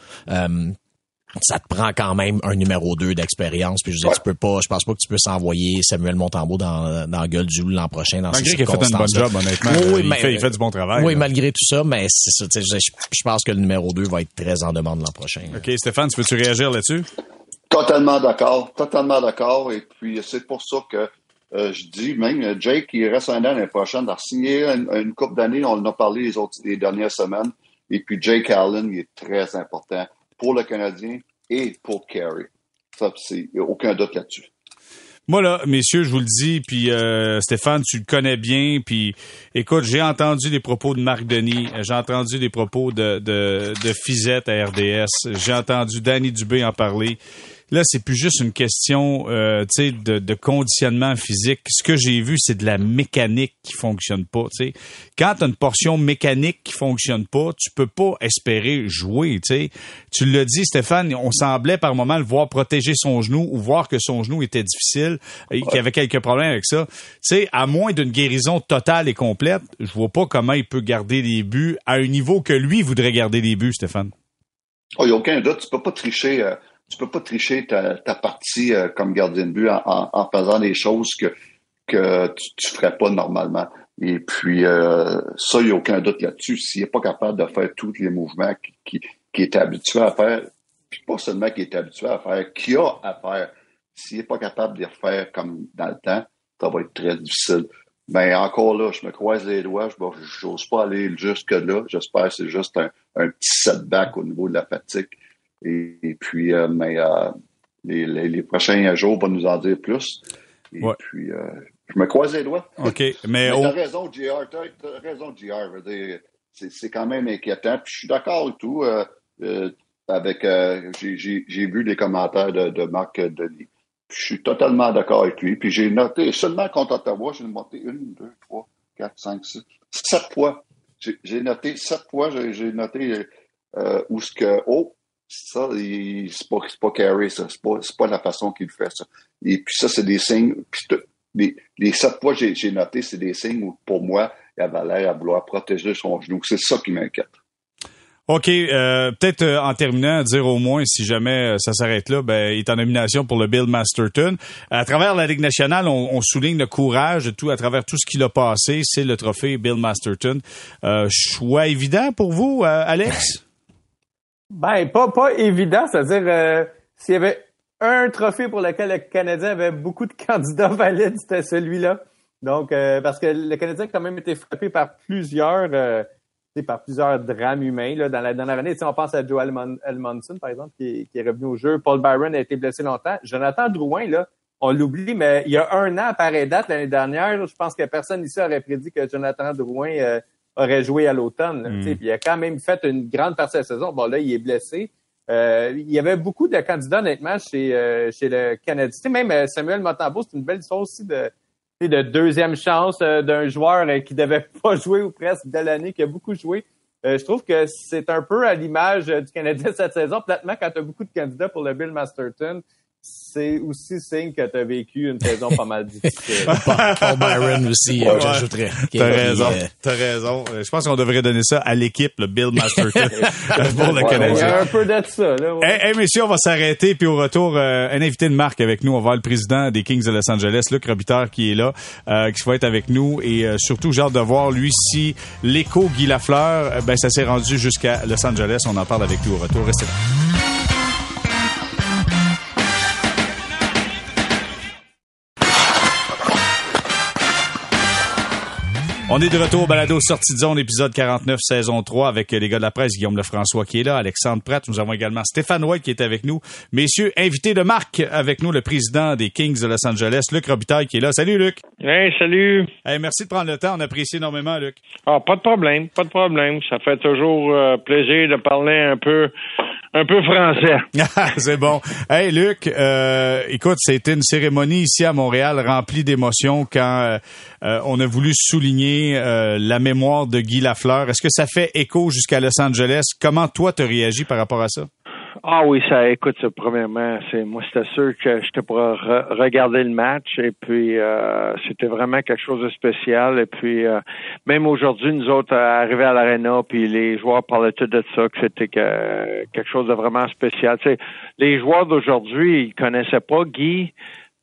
[SPEAKER 2] ça te prend quand même un numéro 2 d'expérience. Puis je veux tu peux pas, je pense pas que tu peux s'envoyer Samuel Montembeau dans, dans la gueule du loup l'an prochain. Dans
[SPEAKER 1] malgré qu'il a fait un bon job, honnêtement. Oui, il, fait, il, fait, du bon travail.
[SPEAKER 2] Oui, malgré tout ça, mais c'est ça, je, je, pense que le numéro 2 va être très en demande l'an prochain.
[SPEAKER 1] OK, Stéphane, tu veux-tu réagir là-dessus?
[SPEAKER 4] Totalement d'accord, totalement d'accord. Et puis c'est pour ça que euh, je dis même Jake, il reste un an l'année prochaine, d'en signer une, une coupe d'années, on en a parlé les autres les dernières semaines. Et puis Jake Allen, il est très important pour le Canadien et pour Carey. Ça, c'est aucun doute là-dessus.
[SPEAKER 1] Moi là, messieurs, je vous le dis, puis euh, Stéphane, tu le connais bien, puis écoute, j'ai entendu des propos de Marc Denis, j'ai entendu des propos de, de, de Fizette à RDS, j'ai entendu Danny Dubé en parler. Là, c'est plus juste une question euh, de, de conditionnement physique. Ce que j'ai vu, c'est de la mécanique qui fonctionne pas. sais. Quand tu as une portion mécanique qui fonctionne pas, tu peux pas espérer jouer. sais. Tu l'as dit, Stéphane, on semblait par moment le voir protéger son genou ou voir que son genou était difficile, et qu'il y avait quelques problèmes avec ça. sais, à moins d'une guérison totale et complète, je vois pas comment il peut garder des buts à un niveau que lui voudrait garder des buts, Stéphane.
[SPEAKER 4] Il oh, n'y a aucun doute, tu peux pas tricher. Euh, tu peux pas tricher ta, partie euh, comme gardien de but en, faisant des choses que, que tu, ne ferais pas normalement. Et puis, euh, ça, il n'y a aucun doute là-dessus. S'il n'est pas capable de faire tous les mouvements qu'il qui, est habitué à faire, puis pas seulement qu'il est habitué à faire, qu'il a à faire, s'il n'est pas capable de les refaire comme dans le temps, ça va être très difficile. Mais encore là, je me croise les doigts, je n'ose pas aller jusque-là. J'espère que c'est juste un, un, petit setback au niveau de la fatigue. Et, puis, euh, mais euh, les, les, prochains jours vont nous en dire plus. Et puis, euh, je me croise les doigts.
[SPEAKER 1] OK. Mais,
[SPEAKER 4] t'as raison, JR. T'as raison, JR. C'est quand même inquiétant. Puis je suis d'accord et tout. avec, j'ai vu les commentaires de, de Marc Denis. je suis totalement d'accord avec lui. Puis j'ai noté, seulement contre Ottawa, j'ai noté une, deux, trois, quatre, cinq, six, sept fois. J'ai noté sept fois, j'ai noté euh, où ce que, oh, ça, c'est pas, pas carré, ça. C'est pas, pas la façon qu'il fait, ça. Et puis ça, c'est des signes. Les, sept fois que j'ai noté, c'est des signes où, pour moi, il avait l'air à vouloir protéger son genou. C'est ça qui m'inquiète.
[SPEAKER 1] OK, euh, peut-être euh, en terminant, dire au moins, si jamais euh, ça s'arrête là, ben, il est en nomination pour le Bill Masterton. À travers la Ligue nationale, on, souligne le courage de tout, à travers tout ce qu'il a passé, c'est le trophée Bill Masterton. choix évident pour vous, Alex?
[SPEAKER 3] Ben, pas, pas évident, c'est-à-dire, s'il y avait un trophée pour lequel le Canadien avait beaucoup de candidats valides, c'était celui-là. Donc, parce que le Canadien a quand même été frappé par plusieurs par plusieurs drames humains. Là, dans la dernière année, si on pense à Joe Elmonson, par exemple, qui est, revenu au jeu. Paul Byron a été blessé longtemps. Jonathan Drouin, là, on l'oublie, mais il y a un an, à pareille date, l'année dernière, je pense que personne ici aurait prédit que Jonathan Drouin euh, aurait joué à l'automne. Mm. Il a quand même fait une grande partie de la saison. Bon, là, il est blessé. Euh, il y avait beaucoup de candidats, honnêtement, chez, euh, chez le Canadien. même Samuel Montembeau, c'est une belle histoire aussi de de deuxième chance euh, d'un joueur euh, qui devait pas jouer ou presque de l'année, qui a beaucoup joué. Euh, je trouve que c'est un peu à l'image du Canadien cette saison. Platement, quand tu as beaucoup de candidats pour le Bill Masterton, c'est aussi signe que tu as vécu une saison pas mal difficile.
[SPEAKER 2] Paul Byron aussi, euh, j'ajouterais.
[SPEAKER 1] T'as raison, euh, t'as raison. Euh, je pense qu'on devrait donner ça à l'équipe, le Bill Masterton, pour le Canadien. Il y
[SPEAKER 3] a un peu de ça. Là,
[SPEAKER 1] ouais. hey, messieurs, on va s'arrêter, puis au retour, un invité de marque avec nous. On va voir le président des Kings de Los Angeles, Luc Robitaille, qui est là, qui va être avec nous. Et surtout, j'ai hâte de voir, lui, si l'écho Guy Lafleur, ben, ça s'est rendu jusqu'à Los Angeles. On en parle avec lui au retour. Restez là. On est de retour au balado sortie de zone, épisode 49, saison 3, avec les gars de la presse, Guillaume Lefrançois qui est là, Alexandre Pratt. Nous avons également Stéphane White qui est avec nous. Messieurs, invité de marque avec nous, le président des Kings de Los Angeles, Luc Robitaille qui est là. Salut Luc.
[SPEAKER 5] Hey, salut.
[SPEAKER 1] Hey, merci de prendre le temps. On apprécie énormément, Luc.
[SPEAKER 5] Ah, pas de problème, pas de problème. Ça fait toujours euh, plaisir de parler un peu un peu français.
[SPEAKER 1] c'est bon. Hey Luc, euh, écoute, c'était une cérémonie ici à Montréal remplie d'émotions quand euh, euh, on a voulu souligner la mémoire de Guy Lafleur. Est-ce que ça fait écho jusqu'à Los Angeles? Comment toi tu réagi par rapport à ça?
[SPEAKER 5] Ah oui, ça écoute, premièrement, c'est moi c'était sûr que j'étais pour regarder le match et puis euh, c'était vraiment quelque chose de spécial. Et puis euh, même aujourd'hui, nous autres arrivés à l'arena, puis les joueurs parlaient tout de ça, que c'était quelque chose de vraiment spécial. Les joueurs d'aujourd'hui, ils connaissaient pas Guy.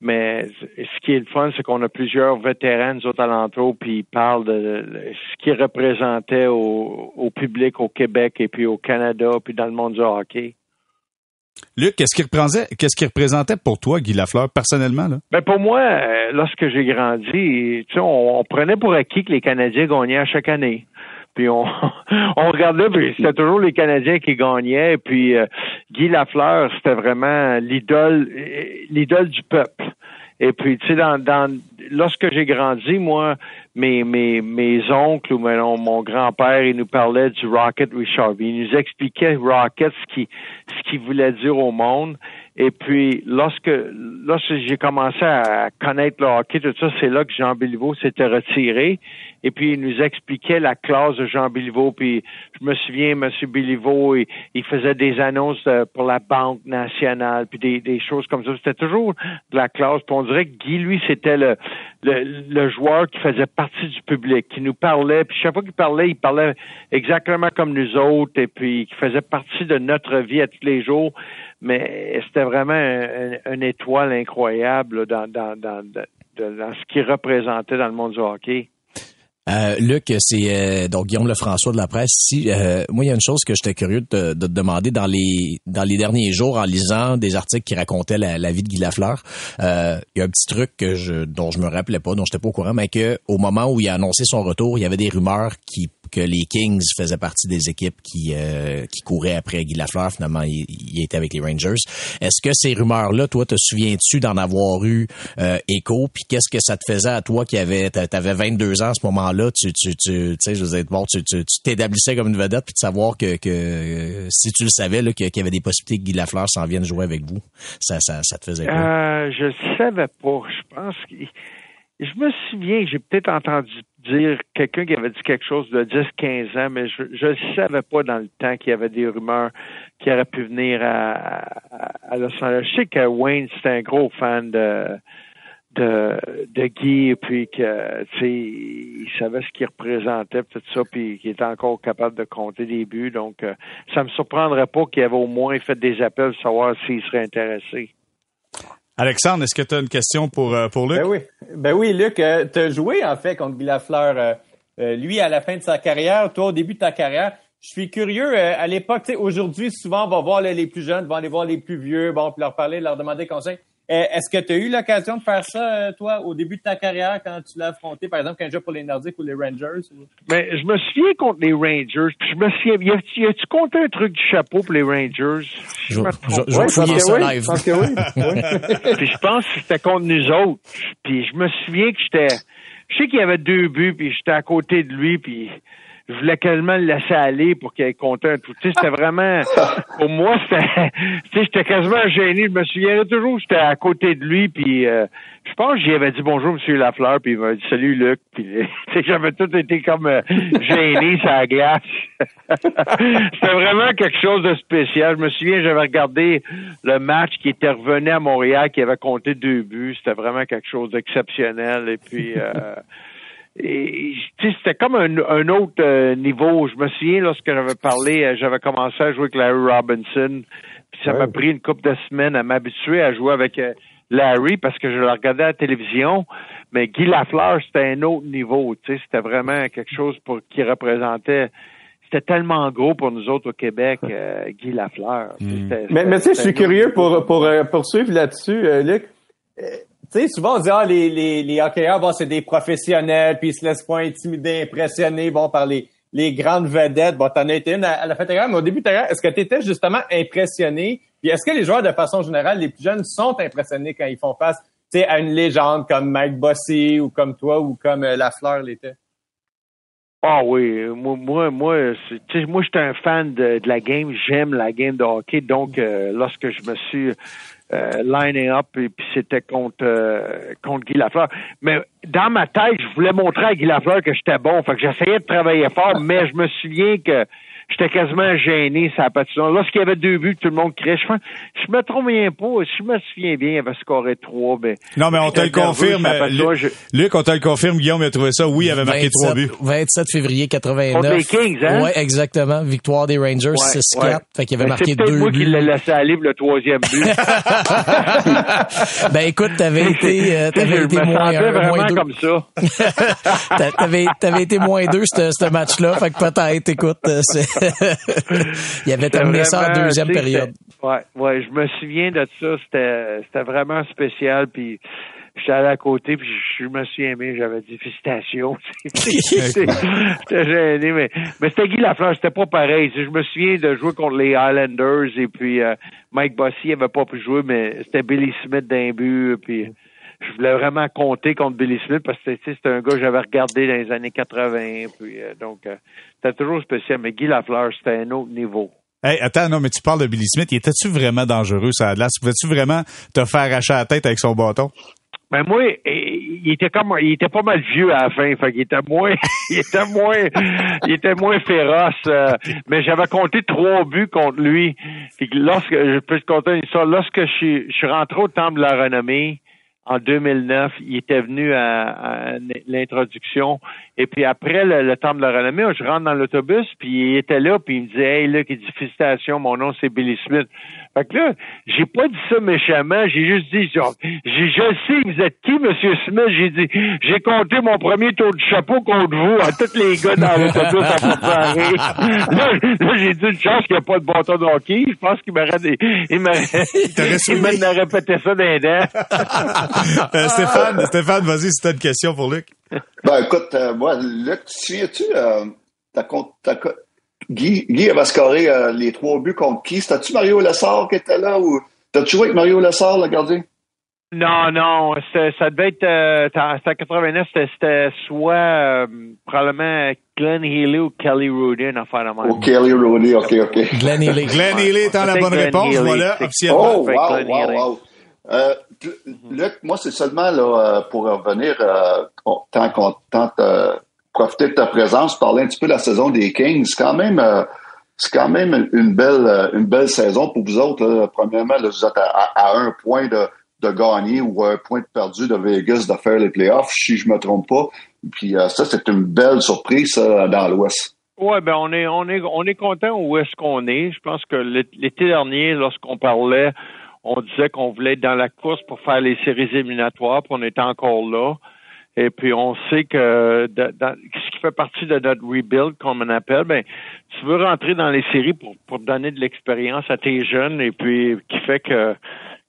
[SPEAKER 5] Mais ce qui est le fun, c'est qu'on a plusieurs vétérans, nous autres alentours, puis ils parlent de ce qu'il représentait au, au, public au Québec et puis au Canada, puis dans le monde du hockey.
[SPEAKER 1] Luc, qu'est-ce qui représentait, pour toi, Guy Lafleur, personnellement? Là?
[SPEAKER 5] Ben pour moi, euh, lorsque j'ai grandi, sais, on, prenait pour acquis que les Canadiens gagnaient à chaque année. Puis on, on regardait, puis c'était toujours les Canadiens qui gagnaient. Puis euh, Guy Lafleur, c'était vraiment l'idole, l'idole du peuple. Et puis, tu sais, dans, dans, lorsque j'ai grandi, moi, mes, mes, mes oncles ou mon, mon grand-père, il nous parlait du Rocket Richard. Il nous expliquait Rocket, ce qui, ce qu'il voulait dire au monde. Et puis, lorsque, lorsque j'ai commencé à connaître le hockey, tout ça, c'est là que Jean Béliveau s'était retiré. Et puis, il nous expliquait la classe de Jean Béliveau. Puis, je me souviens, M. Béliveau, il, il faisait des annonces euh, pour la Banque nationale, puis des, choses comme ça. C'était toujours de la classe. Puis, on dirait que Guy, lui, c'était le, le, le, joueur qui faisait partie du public, qui nous parlait. Puis, chaque fois qu'il parlait, il parlait exactement comme nous autres. Et puis, qui faisait partie de notre vie à tous les jours mais c'était vraiment une étoile incroyable dans, dans, dans, dans ce qu'il représentait dans le monde du hockey.
[SPEAKER 2] Euh, Luc, c'est euh, donc Guillaume Lefrançois de la presse. Si, euh, moi, il y a une chose que j'étais curieux de, te demander dans les dans les derniers jours en lisant des articles qui racontaient la, vie de Guy Lafleur. Euh, il y a un petit truc que je dont je me rappelais pas, dont j'étais pas au courant, mais que au moment où il a annoncé son retour, il y avait des rumeurs qui que les Kings faisaient partie des équipes qui euh, qui couraient après Guy Lafleur. Finalement, il, il était avec les Rangers. Est-ce que ces rumeurs-là, toi, te souviens-tu d'en avoir eu euh, écho? Puis qu'est-ce que ça te faisait à toi qui avait t'avais 22 ans à ce moment-là? Tu tu tu sais, je veux dire, tu tu t'établissais comme une vedette puis de savoir que que si tu le savais là qu'il y avait des possibilités que Guy Lafleur s'en vienne jouer avec vous, ça ça ça te faisait quoi?
[SPEAKER 5] Euh, je savais pas. Je pense que je me souviens, j'ai peut-être entendu dire quelqu'un qui avait dit quelque chose de 10-15 ans, mais je ne savais pas dans le temps qu'il y avait des rumeurs qui auraient pu venir à, à, Los Angeles. Je sais que Wayne, c'était un gros fan de de, de Guy, puis que, tu sais, il savait ce qu'il représentait, tout ça, puis qu'il était encore capable de compter des buts. Donc, euh, ça me surprendrait pas qu'il avait au moins fait des appels pour savoir s'il serait intéressé.
[SPEAKER 1] Alexandre, est-ce que tu as une question pour, euh, pour Luc?
[SPEAKER 3] Ben oui, ben oui Luc, euh, tu as joué en fait contre Guy Lafleur, lui à la fin de sa carrière, toi au début de ta carrière. Je suis curieux, à l'époque, aujourd'hui, souvent, on va voir les plus jeunes, on va aller voir les plus vieux, bon, puis leur parler, leur demander conseil. Euh, est-ce que tu as eu l'occasion de faire ça, euh, toi, au début de ta carrière, quand tu l'as affronté, par exemple, quand tu pour les Nordiques ou les Rangers?
[SPEAKER 5] Mais ben, je me souviens contre les Rangers, puis je me souviens, y a-tu compté un truc du chapeau pour les Rangers?
[SPEAKER 2] Je, je, je, ouais, ça live.
[SPEAKER 3] Je pense que oui.
[SPEAKER 5] puis je pense que c'était contre nous autres. Puis je me souviens que j'étais... Je sais qu'il y avait deux buts, puis j'étais à côté de lui, puis je voulais quasiment le laisser aller pour qu'il ait compté un tout. Tu sais, c'était vraiment, pour moi, c'était, tu sais, j'étais quasiment gêné. Je me souviens toujours, j'étais à côté de lui, puis euh, je pense j'y avais dit bonjour, Monsieur Lafleur, puis il m'a dit salut Luc, puis j'avais tout été comme euh, gêné sur la glace. c'était vraiment quelque chose de spécial. Je me souviens, j'avais regardé le match qui était revenu à Montréal, qui avait compté deux buts. C'était vraiment quelque chose d'exceptionnel. Et puis. Euh, et c'était comme un, un autre euh, niveau. Je me souviens lorsque j'avais parlé, euh, j'avais commencé à jouer avec Larry Robinson. Puis ça m'a pris une couple de semaines à m'habituer à jouer avec euh, Larry parce que je le regardais à la télévision. Mais Guy Lafleur, c'était un autre niveau. C'était vraiment quelque chose pour qui représentait. C'était tellement gros pour nous autres au Québec, Guy Lafleur.
[SPEAKER 3] Hmm. Mais, mais tu sais, je suis curieux pour, pour poursuivre là-dessus, Luc tu sais, souvent on dit ah les les les hockeyeurs bon c'est des professionnels puis ils se laissent pas intimider, impressionner bon par les les grandes vedettes. Bon, t'en as été une à, la fin de ta mais au début de est-ce que tu étais justement impressionné? Puis est-ce que les joueurs de façon générale, les plus jeunes sont impressionnés quand ils font face, tu sais, à une légende comme Mike Bossy ou comme toi ou comme euh, Lafleur l'était
[SPEAKER 5] ah oui, moi, moi, moi, moi, j'étais un fan de, de la game. J'aime la game de hockey. Donc, euh, lorsque je me suis euh, liné up et puis c'était contre euh, contre Guy Lafleur. Mais dans ma tête, je voulais montrer à Guy Lafleur que j'étais bon. Fait que j'essayais de travailler fort, mais je me souviens que J'étais quasiment gêné sa patinoire. Lorsqu'il y avait deux buts, tout le monde criait. Je, je me souviens pas. Je me souviens bien, il avait scoré trois. Mais
[SPEAKER 1] non, mais on te le confirme. Luc, on te le confirme. Guillaume a trouvé ça. Oui, il avait marqué trois buts.
[SPEAKER 2] 27 février 89.
[SPEAKER 5] Contre les Kings, hein?
[SPEAKER 2] Oui, exactement. Victoire des Rangers, 6-4. Fait qu'il avait marqué deux buts.
[SPEAKER 5] C'est moi qui l'ai laissé aller pour le troisième but.
[SPEAKER 2] ben écoute, t'avais été, euh, t'avais été moins un, moins deux.
[SPEAKER 5] comme ça.
[SPEAKER 2] t'avais, t'avais été moins deux, ce match-là. Fait que peut-être, écoute, euh, c'est il avait terminé ça en deuxième période.
[SPEAKER 5] Ouais, ouais, je me souviens de ça. C'était, c'était vraiment spécial. Puis j'étais allé à côté, puis je me suis aimé. J'avais dit félicitations. J'étais gêné, mais, mais c'était Guy Lafleur. C'était pas pareil. Je me souviens de jouer contre les Highlanders et puis euh, Mike Bossy avait pas pu jouer, mais c'était Billy Smith d'un but. Puis je voulais vraiment compter contre Billy Smith parce que c'était un gars que j'avais regardé dans les années 80. Puis, euh, donc, euh, c'était toujours spécial. Mais Guy Lafleur, c'était un autre niveau.
[SPEAKER 1] Hey, attends, non, mais tu parles de Billy Smith. Il était-tu vraiment dangereux, ça, là? Pouvais-tu vraiment te faire arracher la tête avec son bâton?
[SPEAKER 5] Ben moi, il était comme il était pas mal vieux à la fin, fait qu'il était moins il était moins il était moins féroce. Euh, mais j'avais compté trois buts contre lui. Puis lorsque je peux te conter une histoire, lorsque je suis, je suis rentré au temple de la renommée, en 2009, il était venu à, l'introduction. Et puis après le, le temps de la renommée, je rentre dans l'autobus, puis il était là, puis il me disait Hey, là, qui dit félicitations, mon nom c'est Billy Smith. Fait que là, j'ai pas dit ça méchamment, j'ai juste dit genre, j'ai je sais vous êtes qui, Monsieur Smith? J'ai dit j'ai compté mon premier tour de chapeau contre vous à tous les gars dans l'autobus à vous Là, là j'ai dit une chance qu'il n'y a pas de bâton de hockey. Je pense qu'il m'aurait il m'aurait répété ça d'un
[SPEAKER 1] euh, Stéphane, Stéphane, vas-y si t'as une question pour Luc.
[SPEAKER 4] Ben écoute, euh, moi, Luc, tu souviens-tu, euh, Guy, Guy avait scoré euh, les trois buts contre qui? C'était-tu Mario Lessard qui était là ou t'as-tu joué avec Mario Lessard, le gardien?
[SPEAKER 5] Non, non, ça devait être, euh, c'était 89, c'était soit euh, probablement Glenn Healy ou Kelly Rudy, une affaire de
[SPEAKER 4] même. Oh, Kelly Rudy, ok, ok.
[SPEAKER 2] Glenn Healy.
[SPEAKER 1] Glenn Healy étant la bonne réponse, voilà, officiellement.
[SPEAKER 4] Oh, wow, wow, wow. Euh, Luc, moi, c'est seulement là, pour revenir, euh, tant qu'on tente profiter de ta présence, parler un petit peu de la saison des Kings. C'est quand même, euh, c'est quand même une belle, euh, une belle saison pour vous autres. Premièrement, vous êtes à, un point de de gagner ou un point de perdu de Vegas de faire les playoffs, si je me trompe pas. Puis euh, ça, c'est une belle surprise dans l'Ouest.
[SPEAKER 5] Ouais, ben on est on est on est content où est-ce qu'on est. Je pense que l'été dernier, lorsqu'on parlait, on disait qu'on voulait être dans la course pour faire les séries éliminatoires, puis on est encore là. Et puis on sait que ce qui fait partie de notre rebuild, comme on appelle, ben tu veux rentrer dans les séries pour, donner de l'expérience à tes jeunes et puis qui fait que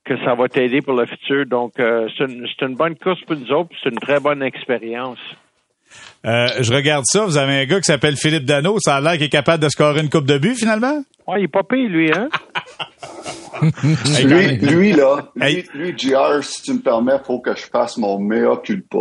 [SPEAKER 5] que ça va t'aider pour le futur. Donc euh, c'est une, une bonne course pour nous autres, c'est une très bonne expérience.
[SPEAKER 1] Euh, je regarde ça. Vous avez un gars qui s'appelle Philippe Dano. Ça a l'air qu'il est capable de scorer une coupe de but, finalement?
[SPEAKER 5] Ouais, il est pas pire, lui, hein?
[SPEAKER 4] lui, lui, là, lui, lui, JR, si tu me permets, faut que je fasse mon mea culpa.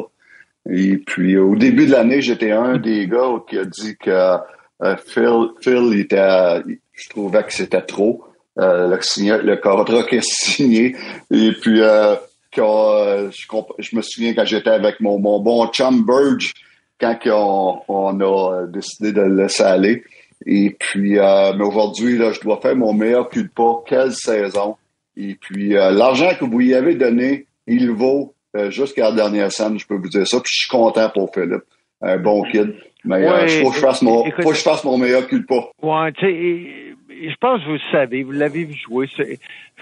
[SPEAKER 4] Et puis, au début de l'année, j'étais un des gars qui a dit que euh, Phil, Phil était, je trouvais que c'était trop. Euh, le, le contrat qu'il a signé. Et puis, euh, quand, je, je, me souviens quand j'étais avec mon, mon bon chum Burge, quand on, on, a décidé de le laisser aller. Et puis, euh, mais aujourd'hui, là, je dois faire mon meilleur cul de pas. Quelle saison! Et puis, euh, l'argent que vous y avez donné, il vaut euh, jusqu'à la dernière scène, je peux vous dire ça. Puis, je suis content pour Philippe. Un bon kid. Mais il faut, que je fasse mon, faut que je fasse mon meilleur cul de pas.
[SPEAKER 5] Ouais, tu sais, je pense que vous le savez, vous l'avez vu jouer.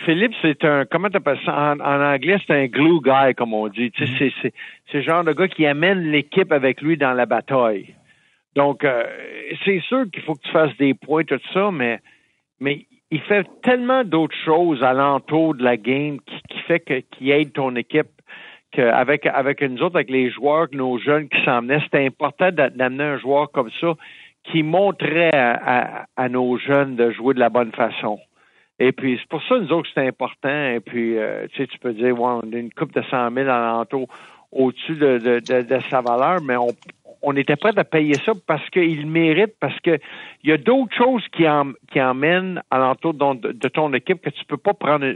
[SPEAKER 5] Philippe, c'est un, comment t'appelles ça? En, anglais, c'est un glue guy, comme on dit. Tu sais, c'est, c'est, le genre de gars qui amène l'équipe avec lui dans la bataille. Donc, euh, c'est sûr qu'il faut que tu fasses des points, tout ça, mais, mais il fait tellement d'autres choses alentour de la game qui, qui fait que, qui aide ton équipe qu'avec, avec nous autres, avec les joueurs, nos jeunes qui s'emmenaient, c'était important d'amener un joueur comme ça qui montrait à, nos jeunes de jouer de la bonne façon. Et puis, c'est pour ça, nous autres, c'est important. Et puis, euh, tu sais, tu peux dire, ouais, on a une coupe de 100 000 alentour au-dessus de, de, sa valeur, mais on, on était prêt à payer ça parce qu'il mérite, parce que il y a d'autres choses qui, en, qui emmènent alentour de, de, ton équipe que tu peux pas prendre,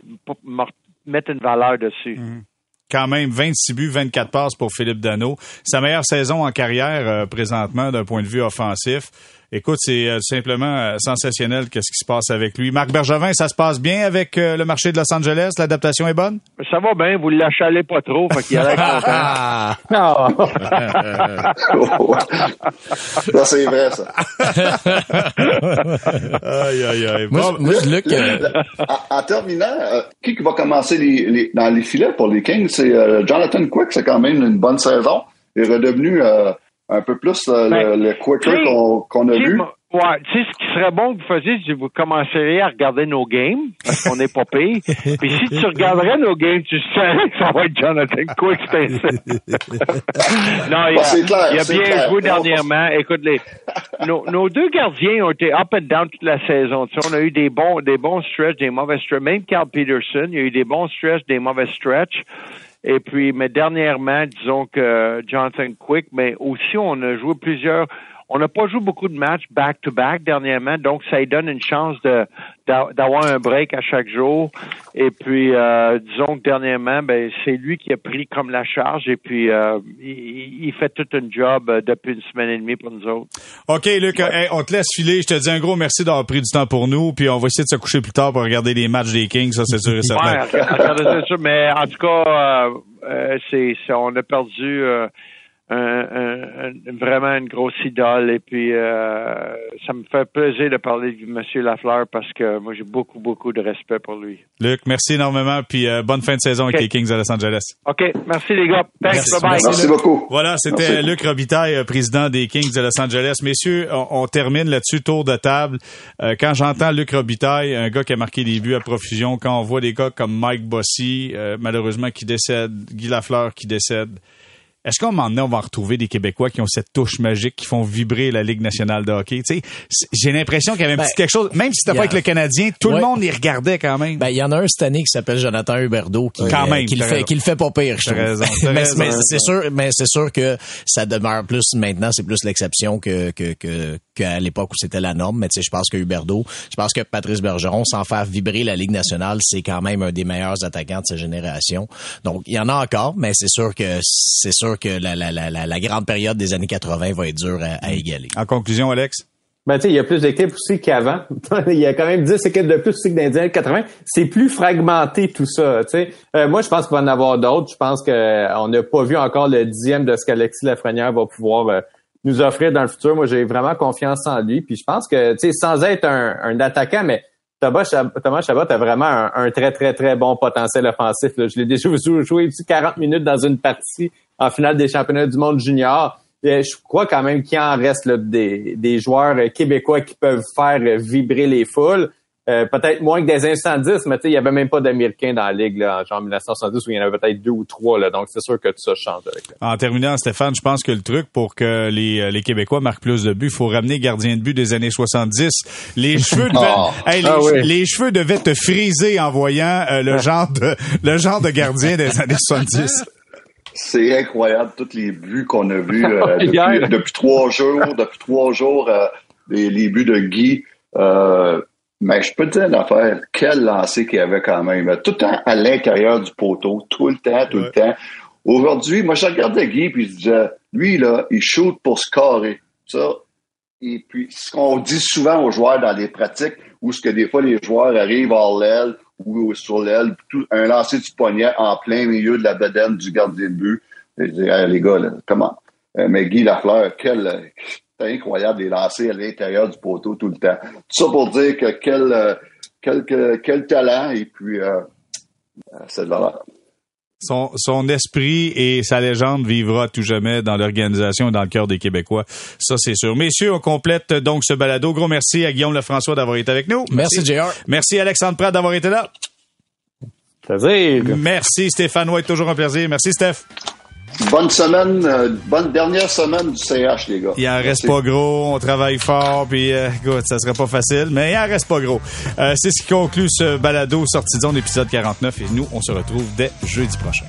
[SPEAKER 5] mettre une valeur dessus.
[SPEAKER 1] Mm-hmm quand même 26 buts, 24 passes pour Philippe Dano. Sa meilleure saison en carrière euh, présentement d'un point de vue offensif. Écoute, c'est euh, simplement euh, sensationnel qu'est-ce qui se passe avec lui. Marc Bergevin, ça se passe bien avec le marché de Los Angeles? L'adaptation est bonne?
[SPEAKER 5] Ça va bien, vous l'achalez pas trop, fait qu'il a l'air content. non!
[SPEAKER 4] ça, c'est vrai, ça.
[SPEAKER 1] aïe, aïe, aïe.
[SPEAKER 2] Moi, moi Luc...
[SPEAKER 4] En, terminant, qui va commencer les, dans les filets pour les Kings? C'est Jonathan Quick, c'est quand même une bonne saison. Il est redevenu un peu plus euh, ben, le, quicker qu'on a vu.
[SPEAKER 5] Ouais, tu sais, ce qui serait bon que vous fassiez, c'est que vous commenceriez à regarder nos games, parce qu'on n'est pas payé. Puis si tu regarderais nos games, tu sais que ça va être Jonathan Quick, Non, il a, il a bien joué dernièrement. Écoute, les, nos, nos, deux gardiens ont été up and down toute la saison. Tu sais, on a eu des bons, des bons stretches, des mauvais stretches. Même Carl Peterson, il y a eu des bons stretches, des mauvais stretches. Et puis, mais dernièrement, disons que Jonathan Quick, mais aussi on a joué plusieurs. On n'a pas joué beaucoup de matchs back-to-back dernièrement, donc ça lui donne une chance de d'avoir un break à chaque jour. Et puis, euh, disons que dernièrement, ben c'est lui qui a pris comme la charge et puis euh, il, fait tout un job euh, depuis une semaine et demie pour nous autres.
[SPEAKER 1] OK, Luc, on te laisse filer. Je te dis un gros merci d'avoir pris du temps pour nous. Puis on va essayer de se coucher plus tard pour regarder les matchs des Kings, ça c'est sûr et certain.
[SPEAKER 5] mais en tout cas, c'est on a perdu un, vraiment une grosse idole. Et puis, euh, ça me fait plaisir de parler de M. Lafleur parce que moi, j'ai beaucoup, beaucoup de respect pour lui.
[SPEAKER 1] Luc, merci énormément. Puis, euh, bonne fin de saison avec les Kings de Los Angeles.
[SPEAKER 5] OK. Merci, les gars.
[SPEAKER 4] Thanks. Merci, merci beaucoup.
[SPEAKER 1] Voilà, c'était Luc Robitaille, euh, président des Kings de Los Angeles. Messieurs, on, termine là-dessus, tour de table. quand j'entends Luc Robitaille, un gars qui a marqué des buts à profusion, quand on voit des gars comme Mike Bossy, malheureusement, qui décède, Guy Lafleur qui décède, est-ce qu'à un moment donné, on va retrouver des Québécois qui ont cette touche magique, qui font vibrer la Ligue nationale de hockey? j'ai l'impression qu'il y avait un petit ben, quelque chose, même si c'était pas avec le Canadien, tout le monde y regardait quand même.
[SPEAKER 2] Ben, il y en a un cette année qui s'appelle Jonathan Huberdeau qui,
[SPEAKER 1] quand même,
[SPEAKER 2] qui, le fait, qui le fait pas pire, je trouve. Raison, mais, c'est sûr, mais c'est sûr que ça demeure plus maintenant, c'est plus l'exception que, que, que, qu'à l'époque où c'était la norme. Mais tu sais, je pense que Huberdeau, je pense que Patrice Bergeron, sans faire vibrer la Ligue nationale, c'est quand même un des meilleurs attaquants de sa génération. Donc, il y en a encore, mais c'est sûr que c'est sûr que la, la, la, la, grande période des années 80 va être dure à, égaler.
[SPEAKER 1] En conclusion, Alex?
[SPEAKER 3] Ben, il y a plus d'équipes aussi qu'avant. il y a quand même 10 équipes de plus aussi que dans les années 80. C'est plus fragmenté tout ça. Euh, moi, je pense qu'il va en avoir d'autres. Je pense qu'on euh, n'a pas vu encore le dixième de ce qu'Alexis Lafrenière va pouvoir euh, nous offrir dans le futur. Moi, j'ai vraiment confiance en lui. Puis je pense que, sans être un, attaquant, mais Thomas, Chabot a vraiment un, très, très, très bon potentiel offensif. Je l'ai déjà joué, joué 40 minutes dans une partie en finale des championnats du monde junior je crois quand même qu'il en reste des, des, joueurs québécois qui peuvent faire vibrer les foules. Euh, peut-être moins que des incendies, mais il n'y avait même pas d'Américains dans la Ligue là, en genre 1970 où il y en avait peut-être deux ou trois. Là, donc c'est sûr que tout ça change avec
[SPEAKER 1] En terminant, Stéphane, je pense que le truc pour que les, euh, les Québécois marquent plus de buts, il faut ramener gardien de but des années 70. Les cheveux devaient, ah. les, ah les, cheveux devaient te friser en voyant euh, le genre de le genre de gardien des années 70.
[SPEAKER 4] C'est incroyable, tous les buts qu'on a vus euh, depuis, trois jours, depuis trois jours, euh, les, buts de Guy. Euh, mais je peux te dire une affaire, quel lancer qu'il y avait quand même. Tout le temps à l'intérieur du poteau, tout le temps, tout le temps. Aujourd'hui, moi, je regardais Guy, puis je disais, lui, là, il shoot pour scorer. Ça, et puis, ce qu'on dit souvent aux joueurs dans les pratiques, où ce que des fois les joueurs arrivent hors l'aile ou sur l'aile, un lancer du poignet en plein milieu de la bedaine du gardien de but. Et je dis, les gars, là, comment? Euh, mais Guy Lafleur, quel, c'est incroyable les lancer à l'intérieur du poteau tout le temps. Tout ça pour dire que quel, euh, quel, quel, talent et puis euh, euh c'est de valeur.
[SPEAKER 1] Son, son esprit et sa légende vivra tout jamais dans l'organisation et dans le cœur des Québécois. Ça, c'est sûr. Messieurs, on complète donc ce balado. Gros merci à Guillaume Lefrançois d'avoir été avec nous.
[SPEAKER 2] Merci, JR.
[SPEAKER 1] Merci Alexandre Pratt d'avoir été là.
[SPEAKER 3] Plaisir.
[SPEAKER 1] Merci Stéphane White, toujours un plaisir. Merci Steph.
[SPEAKER 4] Bonne semaine, euh, bonne dernière semaine du CH, les gars.
[SPEAKER 1] Il en reste pas gros, on travaille fort, puis euh, écoute, ça sera pas facile, mais il en reste pas gros. Euh, c'est ce qui conclut ce balado sorti de zone épisode 49 et nous, on se retrouve dès jeudi prochain.